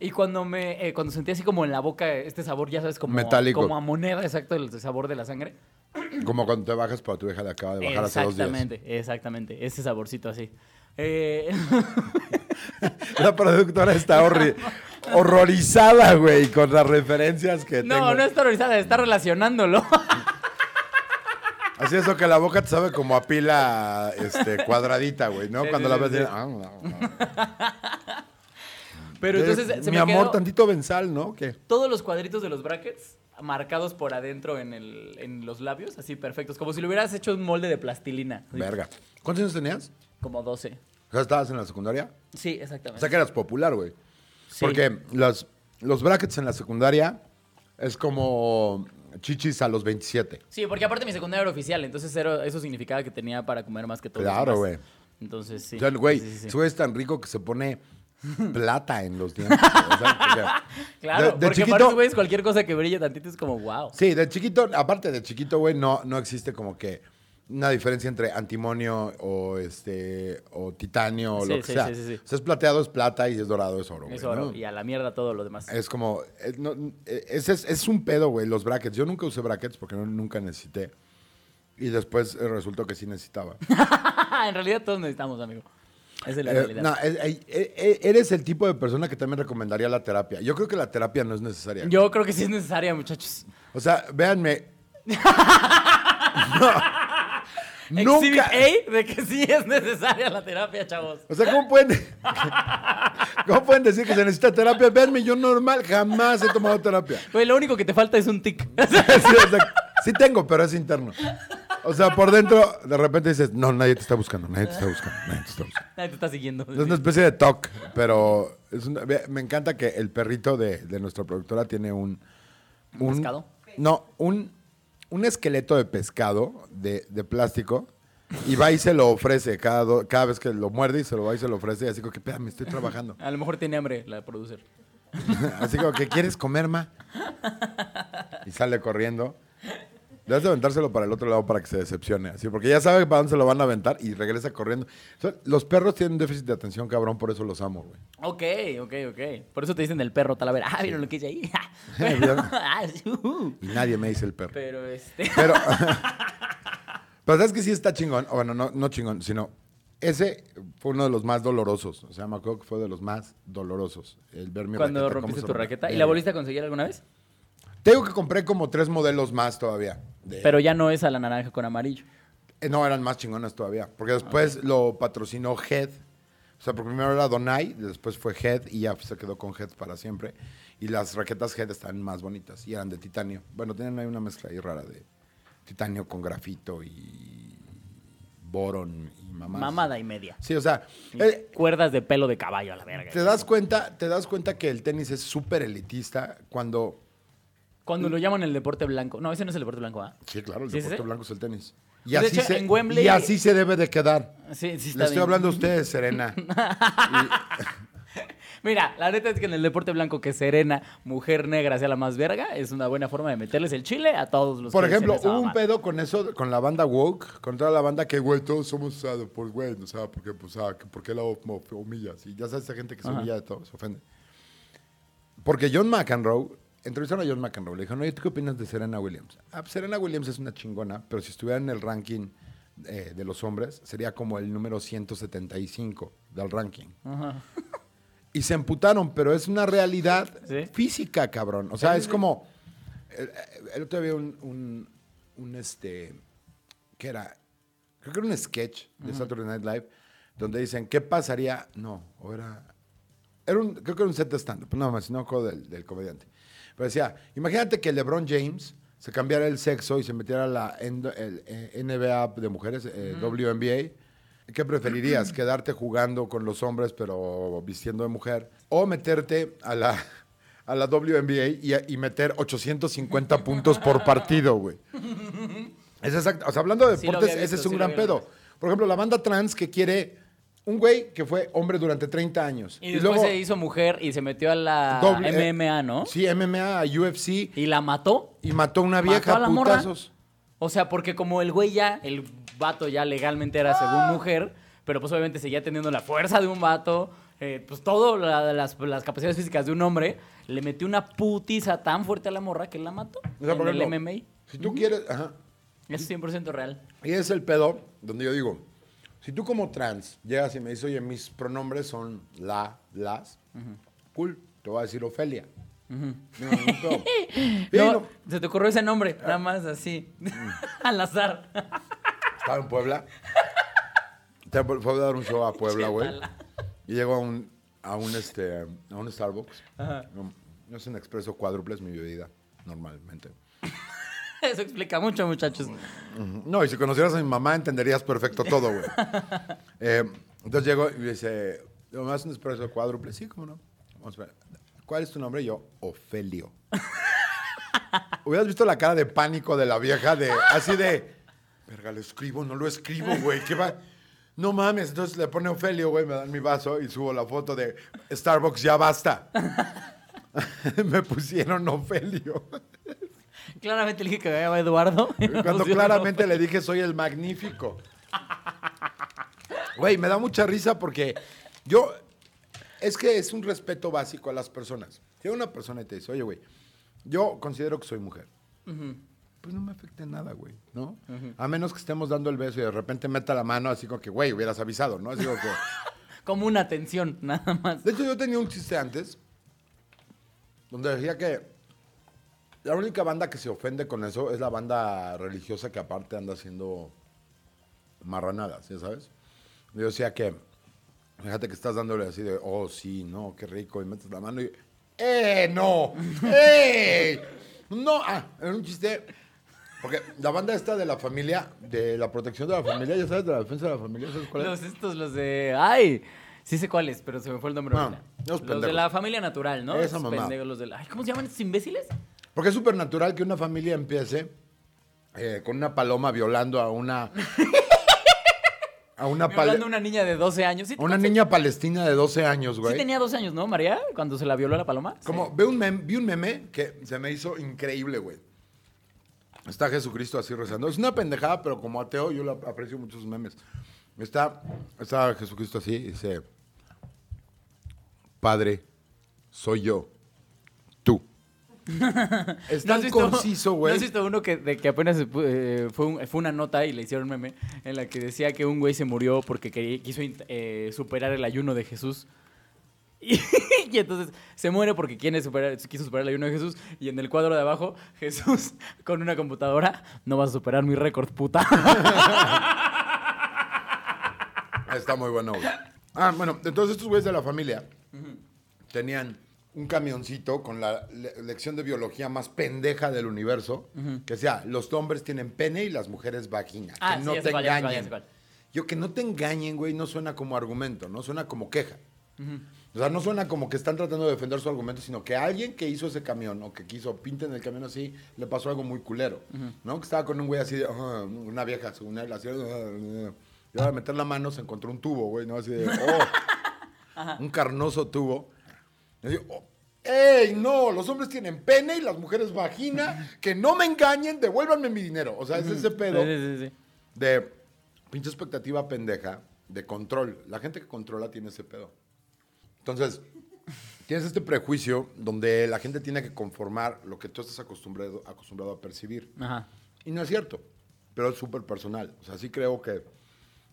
Y cuando me eh, cuando sentí así como en la boca este sabor, ya sabes, como, Metálico. como a moneda, exacto, el sabor de la sangre. Como cuando te bajas, pero tu vieja le acaba de bajar hace dos días. Exactamente, exactamente. Ese saborcito así. Eh, (laughs) La productora está horrorizada, güey, con las referencias que tengo. no, no está horrorizada, está relacionándolo. Así eso que la boca te sabe como a pila este, (laughs) cuadradita, güey, ¿no? Sí, Cuando sí, la ves, sí. ah, no, no. (laughs) Pero entonces se Mi me amor, quedó tantito benzal, ¿no? ¿Qué? todos los cuadritos de los brackets marcados por adentro en, el, en los labios, así perfectos, como si le hubieras hecho un molde de plastilina. Verga. ¿Cuántos años tenías? Como 12. O sea, estabas en la secundaria. Sí, O exactamente. sea que eras popular, güey. Sí. Porque los, los brackets en la secundaria es como chichis a los 27. Sí, porque aparte mi secundaria era oficial, entonces era- eso significaba que tenía para comer más que todos. los Claro, güey. Entonces sí. O sea, güey, Sí, sí, güey es tan rico que se pone (laughs) plata en los dientes. güey. O sea, (laughs) Claro, de- de porque chiquito- para güeyes cualquier cosa que brille tantito es como wow. Sí, de chiquito, aparte de chiquito, güey, no, no existe como que una diferencia entre antimonio o este o titanio o Sí, lo que sí, sea. sí, sí, sí. O sea, es plateado, es plata y es dorado, es oro, güey. Es oro. ¿no? Y a la mierda todo lo demás. Es como, eh, no, eh, ese es, es un pedo, güey, los brackets. Yo nunca usé brackets porque no- nunca necesité. Y después eh, resultó que sí necesitaba. (laughs) en realidad todos necesitamos, amigo. Esa es la Eh, realidad. no, eh, eh, eh, eres el tipo de persona que también recomendaría la terapia. Yo creo que la terapia no es necesaria. Yo creo que sí es necesaria, muchachos. O sea, véanme. (laughs) No. Nunca. A de que sí es necesaria la terapia, chavos. O sea, ¿cómo pueden, (laughs) ¿cómo pueden decir que se necesita terapia? Véanme, yo normal jamás he tomado terapia. Güey, lo único que te falta es un tic. (laughs) Sí, o sea, sí tengo, pero es interno. O sea, por dentro, de repente dices, no, nadie te está buscando, nadie te está buscando, nadie te está buscando. Nadie te está siguiendo. Es una especie de talk, pero es una- ve- me encanta que el perrito de, de nuestra productora tiene un... ¿Un pescado? No, un, un esqueleto de pescado de, de plástico y va y se lo ofrece cada, do- cada vez que lo muerde y se lo va y se lo ofrece y así como que, espérame, estoy trabajando. A lo mejor tiene hambre la producer. (laughs) Así como que, ¿quieres comer, ma? Y sale corriendo. Debes de aventárselo para el otro lado para que se decepcione. Así, porque ya sabe para dónde se lo van a aventar y regresa corriendo. O sea, los perros tienen déficit de atención, cabrón, por eso los amo, güey. Ok, ok, ok. Por eso te dicen el perro talavera. Ah, ¿vieron lo que hice ahí? (laughs) (laughs) Ah. Y nadie me dice el perro. Pero este... Pero, (laughs) pero sabes que sí está chingón. O bueno, no, no chingón, sino ese fue uno de los más dolorosos. O sea, me acuerdo que fue de los más dolorosos. El ver mi Cuando raqueta, rompiste tu raqueta. ¿Y Eh, la volviste a conseguir alguna vez? Te digo que compré como tres modelos más todavía. De- Pero ya no es a la naranja con amarillo. Eh, No, eran más chingonas todavía. Porque después lo patrocinó Head. O sea, porque primero era Donai, después fue Head y ya se quedó con Head para siempre. Y las raquetas Head están más bonitas y eran de titanio. Bueno, tienen ahí una mezcla ahí rara de titanio con grafito y boron y mamás. Mamada y media. Sí, o sea, eh, Cuerdas de pelo de caballo a la verga. te das cuenta, te das cuenta que el tenis es súper elitista cuando Cuando lo llaman el deporte blanco. No, ese no es el deporte blanco, ¿ah? Sí, claro, el Sí, deporte sí. blanco es el tenis. Y así, hecho, se, en Wembley- y así se debe de quedar. Sí, sí está Le estoy bien. hablando a ustedes, Serena. (laughs) Mira, la neta es que en el deporte blanco que Serena, mujer negra, sea la más verga, es una buena forma de meterles el chile a todos los Por que ejemplo, hubo un pedo con eso, con la banda woke, con toda la banda que, güey, todos somos, sea, pues, güey, o sea, porque, pues, que ¿por qué la hum- humillas? Y ya sabes, esa gente que se Ajá. humilla de todo, se ofende. Porque John McEnroe, entrevistaron a John McEnroe, le dijeron, oye, ¿tú qué opinas de Serena Williams? Ah, pues, Serena Williams es una chingona, pero si estuviera en el ranking eh, de los hombres, sería como el número 175 del ranking. Ajá. Y se emputaron, pero es una realidad Sí. física, cabrón. O sea, es como. El, el otro día había un, un- un este, ¿qué era? Creo que era un sketch de Saturday Night Live donde dicen, ¿qué pasaría? No, o era, era un, creo que era un set de stand-up, nada más, no del, del comediante. Pero decía, imagínate que LeBron James se cambiara el sexo y se metiera a la N- el, eh, NBA de mujeres, eh, WNBA. ¿Qué preferirías? ¿Quedarte jugando con los hombres pero vistiendo de mujer? ¿O meterte a la, a la WNBA y, y meter 850 (laughs) puntos por partido, güey? Es exacto. O sea, hablando de Sí deportes, ese es un sí gran pedo. Por ejemplo, la banda trans que quiere un güey que fue hombre durante 30 años. Y después se hizo mujer y se metió a la doble- eh, MMA, ¿no? Sí, MMA, UFC. Y la mató. Y mató a una Mató vieja a la a morra. O sea, porque como el güey ya, el vato ya legalmente era según mujer, pero pues obviamente seguía teniendo la fuerza de un vato, eh, pues todo, la- las, las capacidades físicas de un hombre, le metió una putiza tan fuerte a la morra que la mató O sea, en por el ejemplo, MMA. Si tú quieres. Ajá. Es 100% real. Y es el pedo donde yo digo: si tú como trans llegas y me dices, oye, mis pronombres son la, las, cool, te voy a decir Ofelia. No, no, no. (laughs) Sí, No, no. Se te ocurrió ese nombre, nada más así, (laughs) al azar. Estaba en Puebla. Te fue a dar un show a Puebla, güey. Y llego a un, a un, este, a un Starbucks. Ajá. No, no es un expreso cuádruple, es mi bebida, normalmente. (laughs) Eso explica mucho, muchachos. No, y si conocieras a mi mamá, entenderías perfecto todo, güey. (laughs) Eh, entonces llego y me dice, ¿me das un expreso cuádruple? Sí, ¿cómo no? Vamos a ver. ¿Cuál es tu nombre? Y yo, Ofelio. (laughs) Hubieras visto la cara de pánico de la vieja, de así de, verga, lo escribo, no lo escribo, güey, ¿qué va? No mames, entonces le pone Ofelio, güey, me dan mi vaso y subo la foto de Starbucks, ya basta. me pusieron Ofelio. (laughs) Claramente le dije que llamaba Eduardo. (laughs) Cuando (laughs) claramente le dije soy el magnífico. Güey, me da mucha risa porque yo. Es que es un respeto básico a las personas. Si una persona te dice, oye, güey, yo considero que soy mujer. Pues no me afecta en nada, güey, ¿no? A menos que estemos dando el beso y de repente meta la mano así como que, güey, hubieras avisado, ¿no? Así como que. Como una atención, nada más. De hecho, yo tenía un chiste antes donde decía que la única banda que se ofende con eso es la banda religiosa que aparte anda haciendo marranadas, ¿ya sabes? Yo decía que, fíjate que estás dándole así de, oh, sí, no, qué rico, y metes la mano y, ¡eh, no! ¡eh! No, ah, era un chiste. Porque la banda esta de la familia, de la protección de la familia, ya sabes, de la defensa de la familia, ¿sabes cuál es? Los estos, los de. ¡Ay! Sí sé cuáles, pero se me fue el nombre. Ah, ahorita. esos los de la familia natural, ¿no? Esa Esos mamá. pendejos, los de la- Ay, ¿Cómo se llaman estos imbéciles? Porque es súper natural que una familia empiece eh, con una paloma violando a una. a una, (laughs) de una niña de 12 años. ¿Sí, a una niña palestina de 12 años, sí güey. tenía 12 años, ¿no, María? Cuando se la violó la paloma. Como, ve un mem- vi un meme que se me hizo increíble, güey. Está Jesucristo así rezando. Es una pendejada, pero como ateo yo lo aprecio mucho sus memes. Está, está Jesucristo así y dice, Padre, soy yo. (laughs) Es ¿No tan visto- conciso, ¿No güey. has visto uno que, de que apenas eh, fue, un- fue una nota y le hicieron meme en la que decía que un güey se murió porque quería- quiso eh, superar el ayuno de Jesús? (laughs) Y, y entonces se muere porque quiere superar, quiso superar el ayuno de Jesús. Y en el cuadro de abajo, (laughs) Jesús con una computadora, no vas a superar mi récord, puta. Está muy bueno, güey. Ah, bueno, entonces estos güeyes de la familia tenían un camioncito con la le- lección de biología más pendeja del universo, que sea, los hombres tienen pene y las mujeres vagina. Ah, que sí, no te engañen. Yo que no te engañen, güey, no suena como argumento, no suena como queja. O sea, no suena como que están tratando de defender su argumento, sino que alguien que hizo ese camión o que quiso pinten el camión así, le pasó algo muy culero. ¿No? Que estaba con un güey así de, "Ah", una vieja, según él, así, "Ah", y ahora meter la mano se encontró un tubo, güey, ¿no? Así de, oh, (laughs) un carnoso tubo. Yo, "Oh, ¡Ey, no! Los hombres tienen pene y las mujeres vagina. Que no me engañen, devuélvanme mi dinero. O sea, es ese pedo Sí, sí, sí. de pinche expectativa pendeja de control. La gente que controla tiene ese pedo. Entonces, tienes este prejuicio donde la gente tiene que conformar lo que tú estás acostumbrado, acostumbrado a percibir. Ajá. Y no es cierto, pero es súper personal. O sea, sí creo que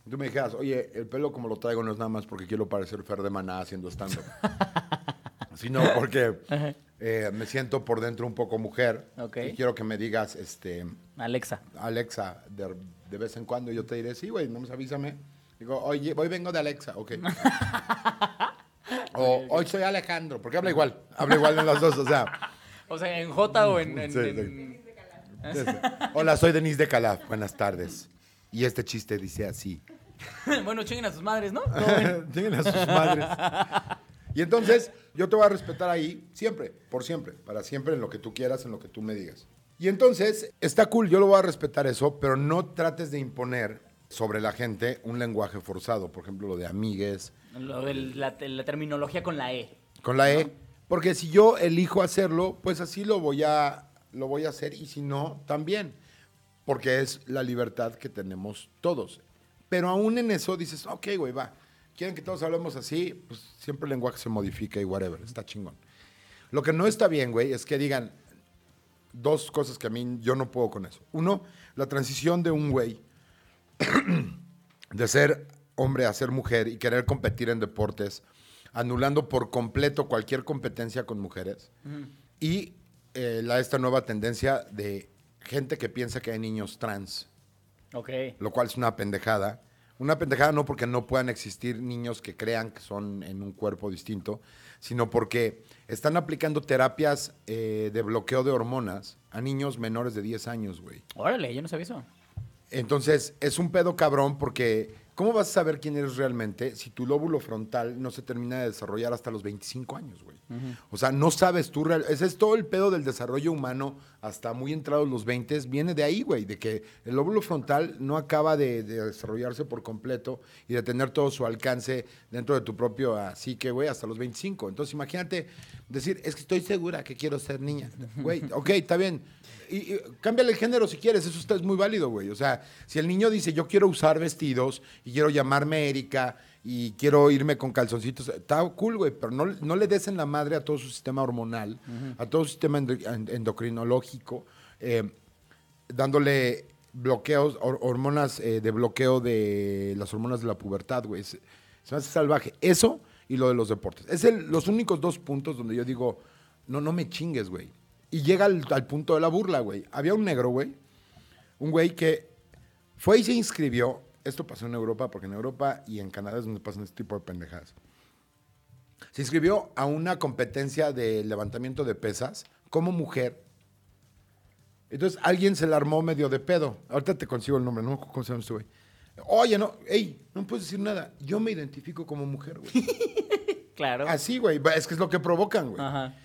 tú me dijeras, oye, el pelo como lo traigo no es nada más porque quiero parecer Fer de Maná haciendo stand-up. (laughs) sino (laughs) porque eh, me siento por dentro un poco mujer. Ok. Y quiero que me digas, este, Alexa. Alexa, de, de vez en cuando. Yo te diré, sí, güey, no me avísame. Digo, oye, hoy vengo de Alexa, ok. (laughs) o hoy soy Alejandro, porque habla igual. Habla igual en las dos, o sea. (laughs) O sea, en J o en. en- Sí, en- sí. Hola, soy Denise de Calaf. Buenas tardes. Y este chiste dice así. bueno, chinguen a sus madres, ¿no? Tienen a sus madres. Y entonces, yo te voy a respetar ahí siempre, por siempre, para siempre en lo que tú quieras, en lo que tú me digas. Y entonces, está cool, yo lo voy a respetar eso, pero no trates de imponer sobre la gente un lenguaje forzado, por ejemplo, lo de amigues, Lo de la, la terminología con la E. con la E, porque si yo elijo hacerlo, pues así lo voy a lo voy a hacer y si no, también, porque es la libertad que tenemos todos. Pero aún en eso dices, ok, güey, va. Quieren que todos hablemos así, pues siempre el lenguaje se modifica y whatever, está chingón. Lo que no está bien, güey, es que digan dos cosas que a mí yo no puedo con eso. Uno, la transición de un güey (clears throat) de ser hombre a ser mujer y querer competir en deportes, anulando por completo cualquier competencia con mujeres. Y eh, la, esta nueva tendencia de gente que piensa que hay niños trans, Ok. lo cual es una pendejada. Una pendejada no porque no puedan existir niños que crean que son en un cuerpo distinto, sino porque están aplicando terapias eh, de bloqueo de hormonas a niños menores de 10 años, güey. Órale, yo no sabía eso. Entonces, es un pedo cabrón porque ¿cómo vas a saber quién eres realmente si tu lóbulo frontal no se termina de desarrollar hasta los 25 años, güey? O sea, no sabes tú, real- ese es todo el pedo del desarrollo humano hasta muy entrados los 20, viene de ahí, güey, de que el lóbulo frontal no acaba de, de desarrollarse por completo y de tener todo su alcance dentro de tu propio psique, güey, hasta los 25. Entonces, imagínate decir, es que estoy segura que quiero ser niña. (laughs) Güey, ok, está bien. Y, y cámbiale el género si quieres, eso está, es muy válido, güey. O sea, si el niño dice, yo quiero usar vestidos y quiero llamarme Erika y quiero irme con calzoncitos, está cool, güey, pero no, no le des en la madre a todo su sistema hormonal, a todo su sistema endo- en- endocrinológico, eh, dándole bloqueos, hor- hormonas eh, de bloqueo de las hormonas de la pubertad, güey. Se, se me hace salvaje. Eso y lo de los deportes. Es el- los únicos dos puntos donde yo digo, no, no me chingues, güey. Y llega al, al punto de la burla, güey. Había un negro, güey. Un güey que fue y se inscribió. Esto pasó en Europa, porque en Europa y en Canadá es donde pasan este tipo de pendejadas. Se inscribió a una competencia de levantamiento de pesas como mujer. Entonces alguien se la armó medio de pedo. Ahorita te consigo el nombre, ¿no? ¿Cómo se llama este güey? Oye, no, ey, no puedes decir nada. Yo me identifico como mujer, güey. (laughs) Claro. Así, güey. Es que es lo que provocan, güey. Ajá.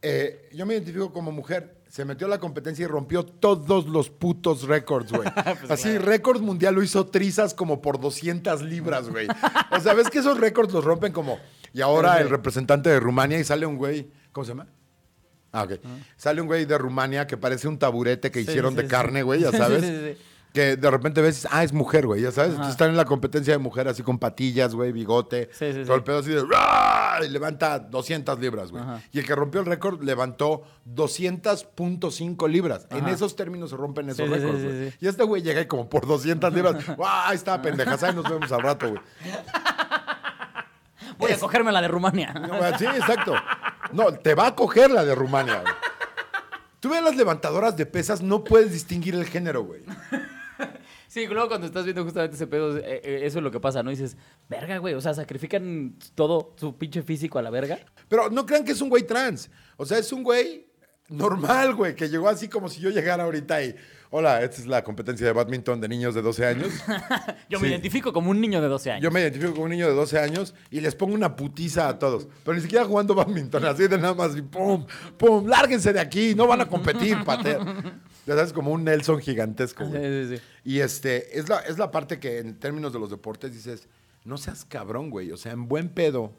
Eh, yo me identifico como mujer. Se metió a la competencia y rompió todos los putos récords, güey. (laughs) Pues Así, récord mundial lo hizo trizas como por 200 libras, güey. O sea, ves que esos récords los rompen como... Y ahora el representante de Rumania y sale un güey... ¿Cómo se llama? Ah, ok. Sale un güey de Rumania que parece un taburete que Sí, hicieron sí, de sí. carne, güey, ya (laughs) sabes. sí, sí, sí. Que de repente ves, ah, es mujer, güey, ya sabes. Entonces están en la competencia de mujer así con patillas, güey, bigote. Sí, sí, todo el pedo así de... ¡ra! Y levanta 200 libras, güey. Y el que rompió el récord levantó 200.5 libras. En esos términos se rompen esos Sí, récords, güey. sí, sí. Y este güey llega y como por 200 libras. (laughs) ¡Guau! Ahí está, pendejas. Ahí nos vemos al rato, güey. Voy a cogerme la de Rumania. Sí, exacto. No, te va a coger la de Rumania, güey. Tú ves las levantadoras de pesas, no puedes distinguir el género, güey. Sí, luego cuando estás viendo justamente ese pedo, eh, eh, eso es lo que pasa, ¿no? Dices, verga, güey, o sea, sacrifican todo su pinche físico a la verga. Pero no crean que es un güey trans. O sea, es un güey normal, güey, que llegó así como si yo llegara ahorita y. Hola, esta es la competencia de badminton de niños de 12 años. (laughs) Yo me Sí. identifico como un niño de 12 años. Yo me identifico como un niño de 12 años y les pongo una putiza a todos. Pero ni siquiera jugando badminton, así de nada más y pum, pum, lárguense de aquí, no van a competir, pater. Ya sabes, como un Nelson gigantesco, Sí, güey. sí, sí. Y este, es la, es la parte que en términos de los deportes dices, no seas cabrón, güey. O sea, en buen pedo.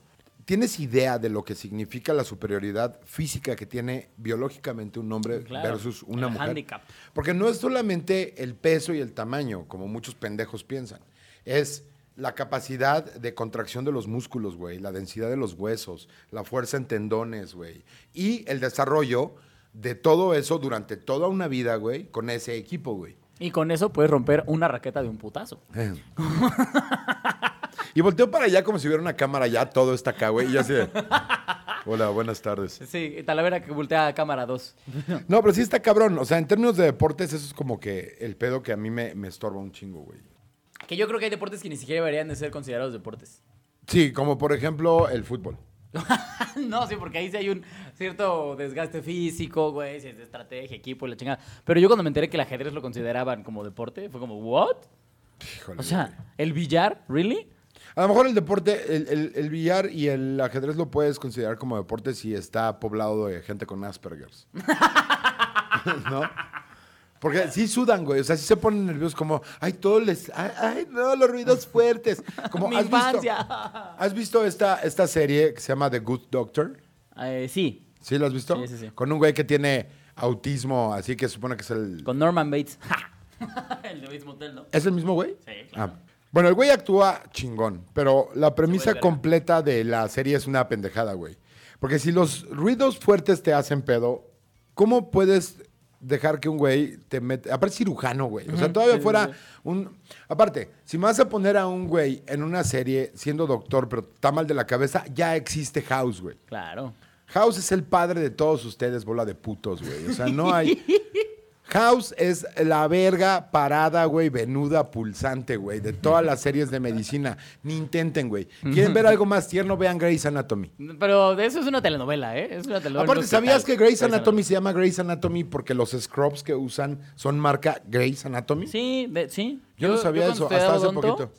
¿Tienes idea de lo que significa la superioridad física que tiene biológicamente un hombre Claro, versus una el mujer? handicap. Porque no es solamente el peso y el tamaño, como muchos pendejos piensan. Es la capacidad de contracción de los músculos, güey, la densidad de los huesos, la fuerza en tendones, güey. Y el desarrollo de todo eso durante toda una vida, güey, con ese equipo, güey. Y con eso puedes romper una raqueta de un putazo. Eh. y volteo para allá como si hubiera una cámara ya, todo está acá, güey. Y yo así de, Hola, buenas tardes. Sí, Talavera que voltea a cámara 2. (laughs) No, pero sí está cabrón. O sea, en términos de deportes, eso es como que el pedo que a mí me, me estorba un chingo, güey. Que yo creo que hay deportes que ni siquiera deberían de ser considerados deportes. Sí, como por ejemplo el fútbol. (laughs) no, sí, porque ahí sí hay un cierto desgaste físico, güey, si es de estrategia, equipo y la chingada. Pero yo cuando me enteré que el ajedrez lo consideraban como deporte, fue como, ¿what? Híjole, O sea, ¿el billar? ¿Really? A lo mejor el deporte, el, el- el billar y el ajedrez lo puedes considerar como deporte si está poblado de gente con Asperger's. (laughs) ¿No? Porque sí sudan, güey. O sea, sí se ponen nerviosos como, ay, todo les. Ay, ay, no, los ruidos (laughs) fuertes. Como, Mi ¿has visto- infancia. ¿Has visto esta, esta serie que se llama The Good Doctor? Eh, sí, ¿Sí lo has visto? Sí, sí, sí. Con un güey que tiene autismo, así que supone que es el. con Norman Bates. (laughs) (laughs) el de Bates Motel, ¿no? ¿Es el mismo güey? Sí, claro. Ah. Bueno, el güey actúa chingón, pero la premisa completa de la serie es una pendejada, güey. Porque si los ruidos fuertes te hacen pedo, ¿cómo puedes dejar que un güey te mete... Aparte cirujano, güey. O sea, todavía fuera un... Aparte, si me vas a poner a un güey en una serie siendo doctor, pero está mal de la cabeza, ya existe House, güey. Claro. House es el padre de todos ustedes, bola de putos, güey. O sea, no hay. (laughs) House es la verga parada, güey, venuda, pulsante, güey, de todas las series de medicina. Ni intenten, güey. ¿Quieren ver algo más tierno? Vean Grey's Anatomy. Pero eso es una telenovela, ¿eh? Es una telenovela. Aparte, ¿sabías que Grey's Anatomy se llama Grey's Anatomy porque los scrubs que usan son marca Grey's Anatomy? Sí, de- sí. Yo no sabía eso, hasta hace odonto- poquito.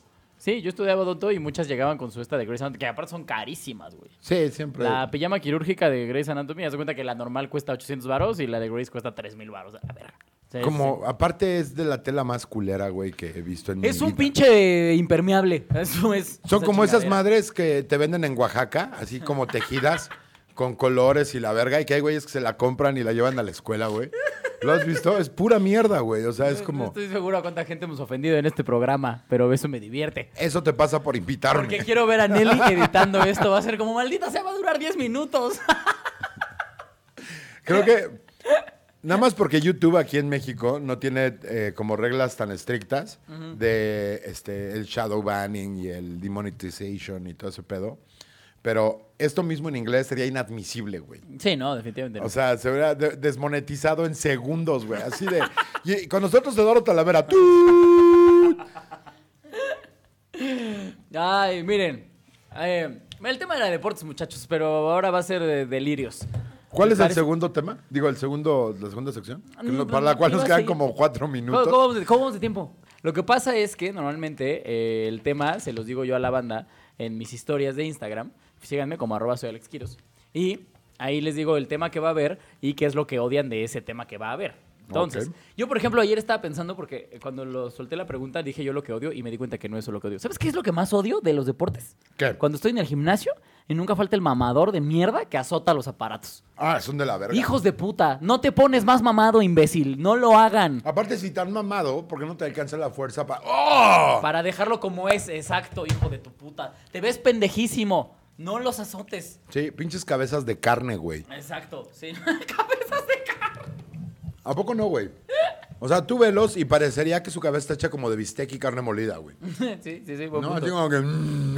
Sí, yo estudiaba odonto y muchas llegaban con su esta de Grey's Anatomy, que aparte son carísimas, güey. Sí, siempre. La pijama quirúrgica de Grey's Anatomy, haz de cuenta que la normal cuesta 800 varos y la de Grey's cuesta 3000 varos. A sea, es- Como, aparte es de la tela más culera, güey, que he visto en mi Es un vida. pinche impermeable. (laughs) Eso es. Son esa como esas madres que te venden en Oaxaca, así como tejidas, (laughs) con colores y la verga, y que hay güeyes que se la compran y la llevan a la escuela, güey. ¿Lo has visto? Es pura mierda, güey. O sea, es No como... estoy seguro a cuánta gente hemos ofendido en este programa, pero eso me divierte. Eso te pasa por invitarme. Porque quiero ver a Nelly (laughs) editando esto. Va a ser como, maldita sea, va a durar 10 minutos. (laughs) Creo que... Nada más porque YouTube aquí en México no tiene eh, como reglas tan estrictas de este, el shadow banning y el demonetization y todo ese pedo. Pero esto mismo en inglés sería inadmisible, güey. Sí, no, definitivamente. no. O sea, se hubiera de- desmonetizado en segundos, güey. Así de. Y con nosotros Eduardo Talavera. ¡tut! Ay, miren. eh, el tema era deportes, muchachos, pero ahora va a ser de delirios. ¿Cuál es el Parece- segundo tema? Digo, el segundo, la segunda sección. Que no- Mm, para la cual iba nos a quedan seguir. como cuatro ¿Cómo, minutos. cómo vamos de, cómo vamos de tiempo? Lo que pasa es que normalmente eh, el tema, se los digo yo a la banda en mis historias de Instagram, síganme como arroba soy Alex Quiroz, y ahí les digo el tema que va a haber y qué es lo que odian de ese tema que va a haber. Entonces, yo por ejemplo ayer estaba pensando porque cuando lo solté la pregunta dije yo lo que odio y me di cuenta que no es lo que odio. ¿Sabes qué es lo que más odio de los deportes? ¿Qué? Cuando estoy en el gimnasio y nunca falta el mamador de mierda que azota los aparatos. Ah, son de la verga. Hijos de puta, no te pones más mamado, imbécil, no lo hagan. Aparte, si tan mamado, ¿por qué no te alcanza la fuerza para. ¡Oh! Para dejarlo como es, exacto, hijo de tu puta. Te ves pendejísimo. No los azotes. Sí, pinches cabezas de carne, güey. Exacto, sí. (laughs) Cabezas de carne. ¿A poco no, güey? O sea, tú velos y parecería que su cabeza está hecha como de bistec y carne molida, güey. (laughs) Sí, sí, sí. buen No, punto. como que. mm,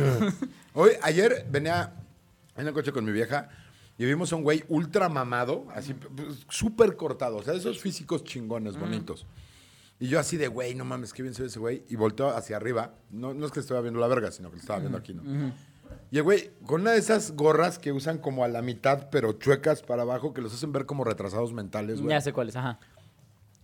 Hoy, ayer venía en el coche con mi vieja y vimos a un güey ultra mamado, así pues, súper cortado, o sea, esos físicos chingones, bonitos. Y yo así de, güey, no mames, qué bien se ve ese güey. Y volteo hacia arriba. No, no es que estaba viendo la verga, sino que lo estaba viendo aquí, ¿no? Y güey, con una de esas gorras que usan como a la mitad, pero chuecas para abajo, que los hacen ver como retrasados mentales, güey. Ya sé cuáles, ajá.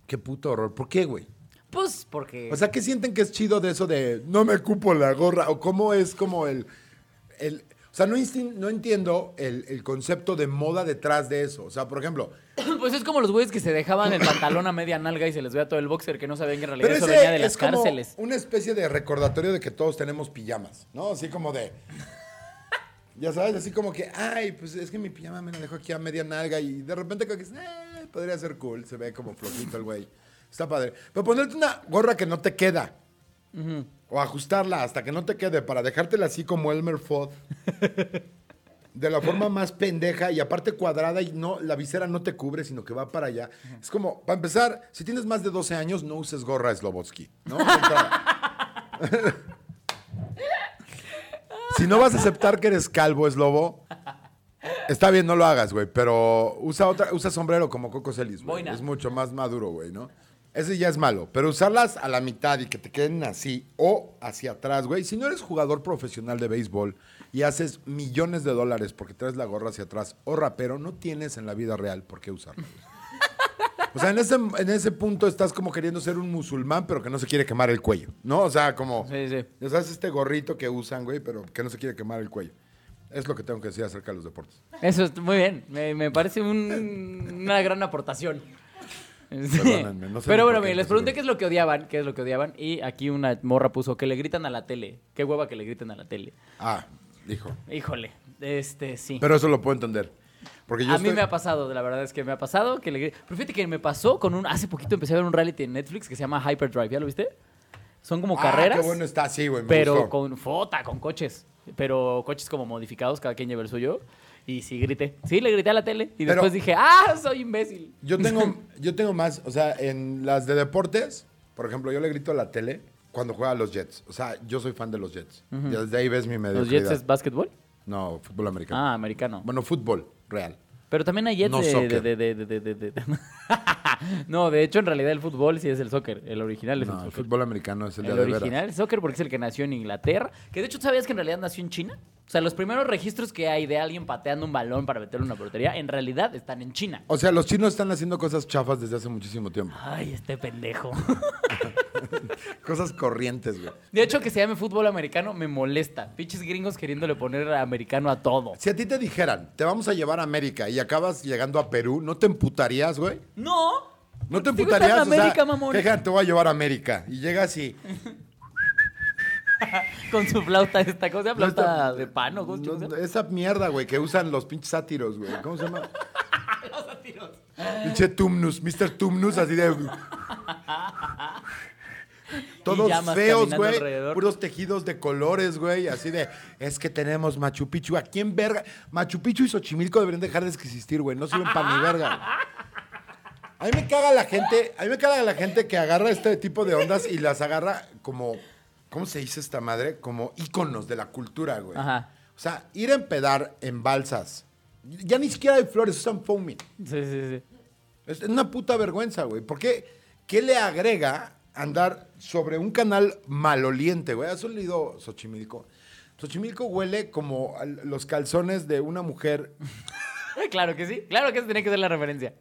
Qué puto horror. ¿Por qué, güey? Pues porque. O sea, ¿qué sienten que es chido de eso de no me cupo la gorra? ¿O cómo es como el... el o sea, no, no entiendo el, el concepto de moda detrás de eso. O sea, por ejemplo... (clears throat) pues es como los güeyes que se dejaban el pantalón a media nalga y se les veía todo el boxer que no sabían que en realidad eso venía de las es como cárceles. una especie de recordatorio de que todos tenemos pijamas, ¿no? Así como de... Ya sabes, así como que, ay, pues es que mi pijama me la dejo aquí a media nalga y de repente creo que eh, podría ser cool, se ve como flojito el güey. Está padre. Pero ponerte una gorra que no te queda. O ajustarla hasta que no te quede para dejártela así como Elmer Fudd. de la forma más pendeja y aparte cuadrada y no la visera no te cubre, sino que va para allá. Es como, para empezar, si tienes más de 12 años, no uses gorra Slobotsky, ¿no? (laughs) Si no vas a aceptar que eres calvo, Slobo, Está bien, no lo hagas, güey, pero usa otra, usa sombrero como Coco Celis, güey. Es mucho más maduro, güey, ¿no? Ese ya es malo, pero usarlas a la mitad y que te queden así o hacia atrás, güey. Si no eres jugador profesional de béisbol y haces millones de dólares porque traes la gorra hacia atrás o rapero, no tienes en la vida real por qué usarla. O sea, en ese, en ese punto estás como queriendo ser un musulmán, pero que no se quiere quemar el cuello, ¿no? O sea, como... Sí, sí. Ya sabes, este gorrito que usan, güey, pero que no se quiere quemar el cuello. Es lo que tengo que decir acerca de los deportes. Eso es muy bien. Me, me parece un- una gran aportación. Sí. Perdónenme, no sé Pero bueno, miren, les pregunté qué es lo que odiaban, qué es lo que odiaban. Y aquí una morra puso que le gritan a la tele. Qué hueva que le griten a la tele. Ah, dijo. Híjole, este sí. Pero eso lo puedo entender. Porque yo a mí me ha pasado, la verdad es que me ha pasado que le Pero fíjate que me pasó con un... Hace poquito empecé a ver un reality en Netflix que se llama Hyperdrive, ¿ya lo viste? Son como Ah, carreras, qué bueno está, sí, güey, pero gustó. con fota, con coches. Pero coches como modificados, cada quien lleva el suyo. Y sí grité. Sí, le grité a la tele. Y Pero- después dije, ¡ah, soy imbécil! Yo tengo, (laughs) yo tengo más, o sea, en las de deportes, por ejemplo, yo le grito a la tele cuando juega a los Jets. O sea, yo soy fan de los Jets. Y desde ahí ves mi ¿Los mediocridad. Jets es básquetbol? No, fútbol americano. Ah, americano. Bueno, fútbol real. Pero también hay Jets No de, No, de hecho, en realidad el fútbol sí es el soccer. El original es No, el el soccer. fútbol americano es el, El de original veras. es soccer porque es el que nació en Inglaterra. Que de hecho, ¿tú sabías que en realidad nació en China? O sea, los primeros registros que hay de alguien pateando un balón para meterlo en una portería, en realidad están en China. O sea, los chinos están haciendo cosas chafas desde hace muchísimo tiempo. Ay, este pendejo. (laughs) Cosas corrientes, güey. De hecho, que se llame fútbol americano me molesta. Pinches gringos queriéndole poner americano a todo. Si a ti te dijeran, te vamos a llevar a América y acabas llegando a Perú, ¿no te emputarías, güey? No. ¿No te emputarías? O sea, América, mamón. que dijeran, te voy a llevar a América. Y llegas y... (laughs) (laughs) Con su flauta esta cosa, flauta Esta- de pan o No, esa mierda, güey, que usan los pinches sátiros, güey. ¿Cómo se llama? (laughs) Pinche Tumnus, Mr. Tumnus, así de... Todos feos, güey. Puros tejidos de colores, güey. Así de, es que tenemos Machu Picchu. ¿A quién verga? Machu Picchu y Xochimilco deberían dejar de existir, güey. No sirven para ni verga. A mí me caga la gente, a mí me caga la gente que agarra este tipo de ondas y las agarra como, ¿cómo se dice esta madre? Como íconos de la cultura, güey. Ajá. O sea, ir a empedar en balsas. Ya ni siquiera hay flores, usan foaming. Sí, sí, sí. Es una puta vergüenza, güey. ¿Por qué? ¿Qué le agrega andar sobre un canal maloliente, güey? ¿Has olido Xochimilco? Xochimilco huele como los calzones de una mujer (laughs) Claro que sí. Claro que esa tenía que ser la referencia.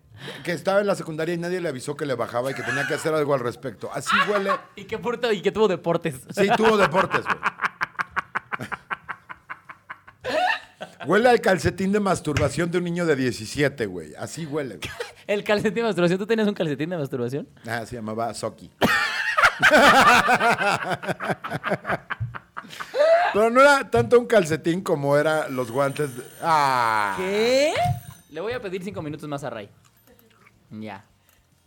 que estaba en la secundaria y nadie le avisó que le bajaba y que tenía que hacer algo al respecto. Así (laughs) huele. Y que, y que tuvo deportes. Sí, tuvo deportes, güey. (laughs) Huele al calcetín de masturbación de un niño de 17, güey. Así huele. güey. El calcetín de masturbación. ¿Tú tenías un calcetín de masturbación? Ah, se llamaba Soki. (laughs) Pero no era tanto un calcetín como era los guantes. de- Ah. ¿Qué? Le voy a pedir cinco minutos más a Ray. Ya.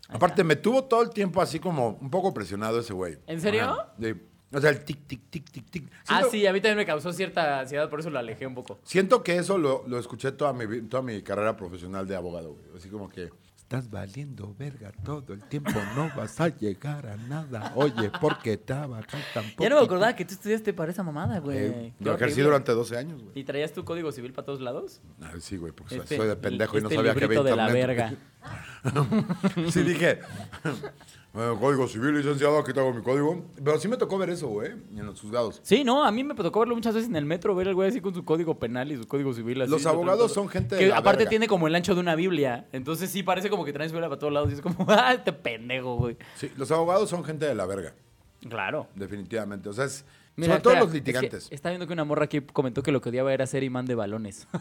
Aparte, me tuvo todo el tiempo así como un poco presionado ese güey. ¿En serio? Ajá, sí. O sea, el tic, tic, tic, tic, tic. Ah, Siento- sí, a mí también me causó cierta ansiedad, por eso lo alejé un poco. Siento que eso lo, lo escuché toda mi, vi- toda mi carrera profesional de abogado, güey. Así como que... Estás valiendo verga todo el tiempo, no vas a llegar a nada. Oye, ¿por qué trabajas tan (laughs) Ya no me acordaba que tú estudiaste para esa mamada, güey. Eh, lo ejercí durante 12 años, güey. ¿Y traías tu código civil para todos lados? Ah, sí, güey, porque soy- Este- soy de pendejo y no este sabía que había librito de la internet. verga. (laughs) sí, dije, bueno, código civil, licenciado, aquí tengo mi código. Pero sí me tocó ver eso, güey, en los juzgados. Sí, no, a mí me tocó verlo muchas veces en el metro, ver al güey así con su código penal y su código civil. Así, Los abogados son gente de Que la aparte verga. tiene como el ancho de una Biblia. Entonces sí parece como que traen su Biblia para todos lados y es como, (laughs) ah, este pendejo, güey. Sí, los abogados son gente de la verga, Claro. definitivamente. O sea, es, Mira, sobre todo espera, los litigantes. es que está viendo que una morra aquí comentó que lo que odiaba era ser imán de balones. (laughs)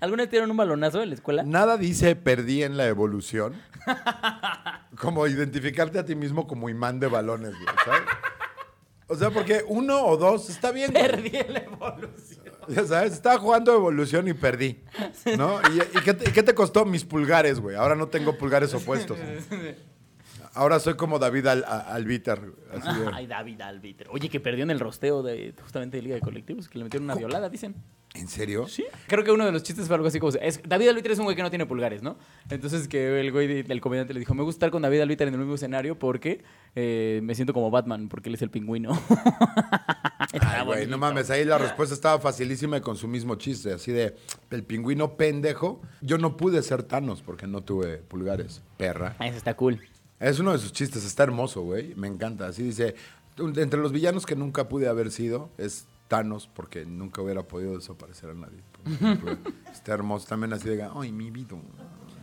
¿Alguna vez tiraron un balonazo en la escuela? Nada dice perdí en la evolución (laughs) como identificarte a ti mismo como imán de balones, güey, ¿sabes? O sea, porque uno o dos está bien. güey. Perdí en la evolución. Ya sabes, estaba jugando evolución y perdí. ¿No? ¿Y, y qué, te, y qué te costó? Mis pulgares, güey. Ahora no tengo pulgares opuestos. Ahora soy como David Al- a- Albiter. así de- Ay, David Albiter. Oye, que perdió en el rosteo de justamente de Liga de Colectivos, que le metieron una violada, dicen. ¿En serio? Sí. Creo que uno de los chistes fue algo así como... Es, David Albiter es un güey que no tiene pulgares, ¿no? Entonces que el güey, de- el comediante le dijo, me gusta estar con David Albiter en el mismo escenario porque eh, me siento como Batman, porque él es el pingüino. (laughs) Ay, güey, no mames, ahí la respuesta estaba facilísima y con su mismo chiste, así de, el pingüino pendejo. Yo no pude ser Thanos porque no tuve pulgares, perra. Eso está cool. Es uno de sus chistes, está hermoso, güey, me encanta. Así dice, entre los villanos que nunca pude haber sido, es Thanos porque nunca hubiera podido desaparecer a nadie. (laughs) está hermoso, también así de, ay, mi vida.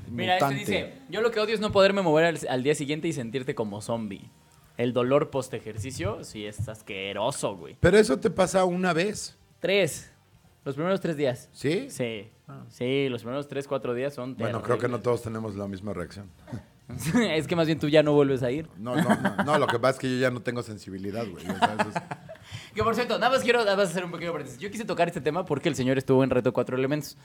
Mira, este mutante". dice, yo lo que odio es no poderme mover al, al día siguiente y sentirte como zombie. El dolor post ejercicio, sí, es asqueroso, güey. Pero eso te pasa una vez, Tres. Los primeros tres días. ¿sí? Sí. Sí, los primeros tres, cuatro días son Bueno, creo que no todos tenemos la misma reacción. (laughs) es que más bien tú ya no vuelves a ir. No, no, no, no, lo que pasa es que yo ya no tengo sensibilidad, güey. o sea, eso es- (laughs) Que por cierto, nada más quiero nada más hacer un pequeño paréntesis. Yo quise tocar este tema porque el señor estuvo en Reto Cuatro Elementos.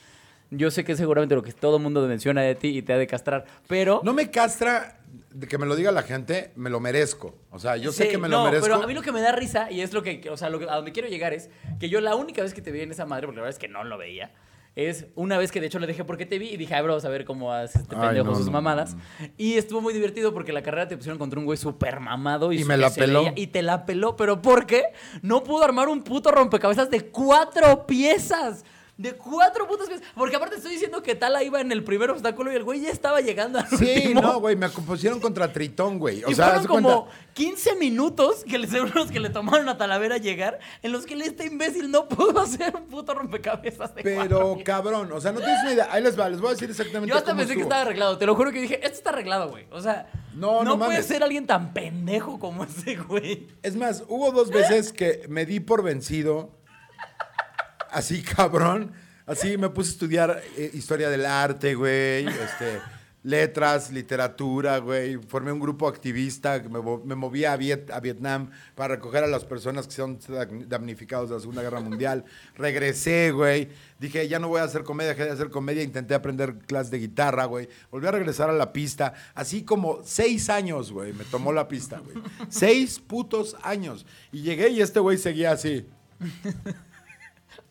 Yo sé que es seguramente lo que todo el mundo menciona de ti y te ha de castrar, pero... No me castra de que me lo diga la gente, me lo merezco. O sea, yo sé Sí, que me no, lo merezco. pero a mí lo que me da risa, y es lo que, o sea, lo que- a donde quiero llegar es que yo la única vez que te vi en esa madre, porque la verdad es que no lo veía, es una vez que de hecho le dije por qué te vi y dije, ay, bro, a ver cómo hace este pendejo no, sus no, mamadas. no. Y estuvo muy divertido porque la carrera te pusieron contra un güey súper mamado y, Y me la peló. veía- y te la peló, pero ¿por qué? No pudo armar un puto rompecabezas de cuatro piezas. De cuatro putas piezas. Porque aparte estoy diciendo que Tala iba en el primer obstáculo y el güey ya estaba llegando al Sí, último. no, güey, me pusieron contra Tritón, güey. O y sea, fueron como cuenta. 15 minutos que le (laughs) seguro los que le tomaron a Talavera llegar, en los que este imbécil no pudo (laughs) hacer un puto rompecabezas de Pero, cabrón, o sea, no tienes una idea. Ahí les va, les voy a decir exactamente Yo hasta cómo pensé que estaba arreglado, te lo juro que dije, esto está arreglado, güey. O sea, No, no, no puede ser alguien tan pendejo como ese güey. Es más, hubo dos veces que me di por vencido. Así, (laughs) cabrón. Así me puse a estudiar eh, historia del arte, güey. Este, letras, literatura, güey. Formé un grupo activista. que Me, me moví a, Viet- a Vietnam para recoger a las personas que son damnificados de la Segunda Guerra Mundial. Regresé, güey. Dije, ya no voy a hacer comedia, dejé de hacer comedia. Intenté aprender clases de guitarra, güey. Volví a regresar a la pista. Así como seis años, güey, me tomó la pista, güey. Seis putos años. Y llegué y este güey seguía así.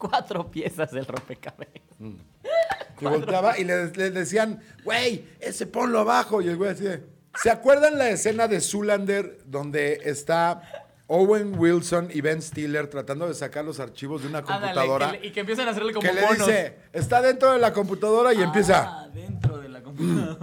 Cuatro piezas del rompecabezas. Y volteaba y le, le decían, güey, ese ponlo abajo. Y el güey así de, ¿Se acuerdan la escena de Zoolander donde está Owen Wilson y Ben Stiller tratando de sacar los archivos de una computadora? Ándale, que le- y que empiezan a hacerle como que le monos. dice, está dentro de la computadora y empieza. Ah, dentro de la computadora.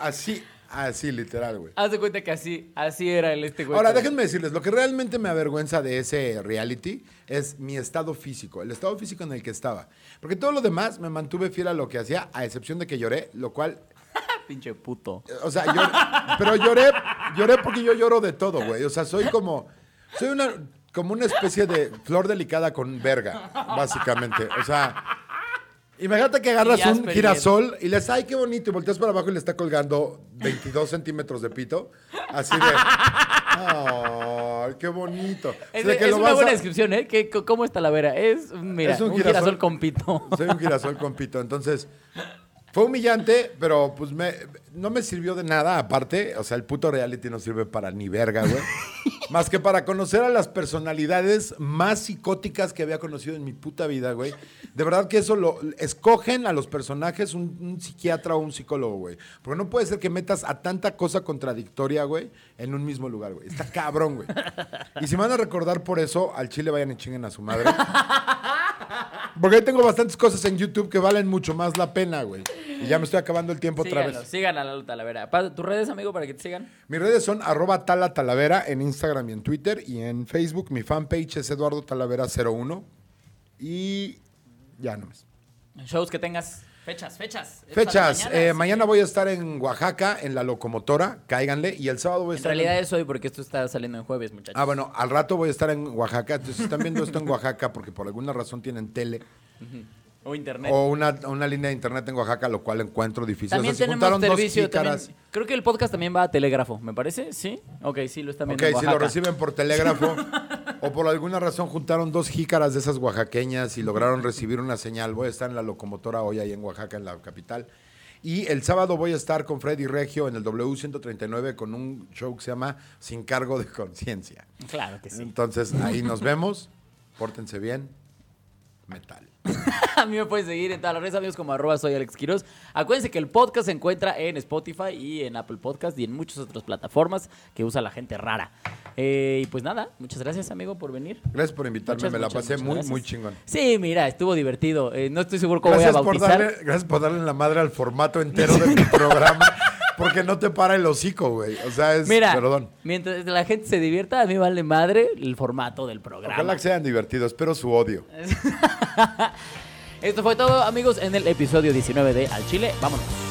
Así, así, literal, güey. Haz de cuenta que así, así era el este güey. Ahora, déjenme decirles, lo que realmente me avergüenza de ese reality es mi estado físico, el estado físico en el que estaba. Porque todo lo demás me mantuve fiel a lo que hacía, a excepción de que lloré, lo cual, (laughs) Pinche puto. o sea, lloré, pero lloré, lloré porque yo lloro de todo, güey. O sea, soy como, soy una, como una especie de flor delicada con verga, básicamente. O sea, imagínate que agarras un girasol y le ay, qué bonito, y volteas para abajo y le está colgando 22 centímetros de pito, así de, ay, qué bonito. Es, O sea, que es lo una vas a- buena descripción, ¿eh? ¿Qué- ¿Cómo está la vera? Es, mira, Es un un, girasol. girasol. con pito. Soy un girasol con pito. Entonces, fue humillante, pero pues me, no me sirvió de nada. Aparte, o sea, el puto reality no sirve para ni verga, güey. (laughs) Más que para conocer a las personalidades más psicóticas que había conocido en mi puta vida, güey. De verdad que eso lo escogen a los personajes un, un psiquiatra o un psicólogo, güey. Porque no puede ser que metas a tanta cosa contradictoria, güey, en un mismo lugar, güey. Está cabrón, güey. Y si me van a recordar por eso, al chile vayan y chinguen a su madre. (laughs) Porque ahí tengo bastantes cosas en YouTube que valen mucho más la pena, güey. Y ya me estoy acabando el tiempo otra vez. sigan a Lalo Talavera. Pa- ¿Tus redes, amigo, para que te sigan? Mis redes son arroba tala talavera en Instagram y en Twitter. Y en Facebook mi fanpage es Eduardo Talavera 01. Y ya no más. Shows que tengas. Fechas, fechas. Fechas. Esta eh, mañana voy a estar en Oaxaca, en la locomotora. Cáiganle. Y el sábado voy a En estar realidad es hoy porque esto está saliendo en jueves, muchachos. Ah, bueno, al rato voy a estar en Oaxaca. Entonces, están viendo esto en Oaxaca porque por alguna razón tienen tele O internet. o una, una línea de internet en Oaxaca, lo cual encuentro difícil. también O sea, se tenemos servicio. también- creo que el podcast también va a Telégrafo, ¿me parece? ¿Sí? Ok, sí, lo están Ok, viendo en si lo reciben por telégrafo (laughs) o por alguna razón juntaron dos jícaras de esas oaxaqueñas y lograron recibir una señal. Voy a estar en la locomotora hoy ahí en Oaxaca, en la capital. Y el sábado voy a estar con Freddy Regio en el W139 con un show que se llama Sin Cargo de Conciencia. Claro que sí. Entonces ahí nos vemos. Pórtense bien. metal. (laughs) A mí me pueden seguir en todas las redes, amigos, como arroba soy Alex Quiroz. Acuérdense que el podcast se encuentra en Spotify y en Apple Podcast y en muchas otras plataformas que usa la gente rara. Eh, y pues nada, muchas gracias, amigo, por venir. Gracias por invitarme, Muchas, me la pasé muy, gracias. muy chingón. Sí, mira, estuvo divertido. Eh, no estoy seguro cómo Gracias voy a por, bautizar. darle, gracias por darle la madre al formato entero de mi (laughs) programa, porque no te para el hocico, güey. O sea, es, Mira, perdón. mientras la gente se divierta, a mí vale madre el formato del programa. Ojalá que sean divertidos, espero su odio. (laughs) Esto fue todo, amigos, en el episodio 19 de Al Chile. Vámonos.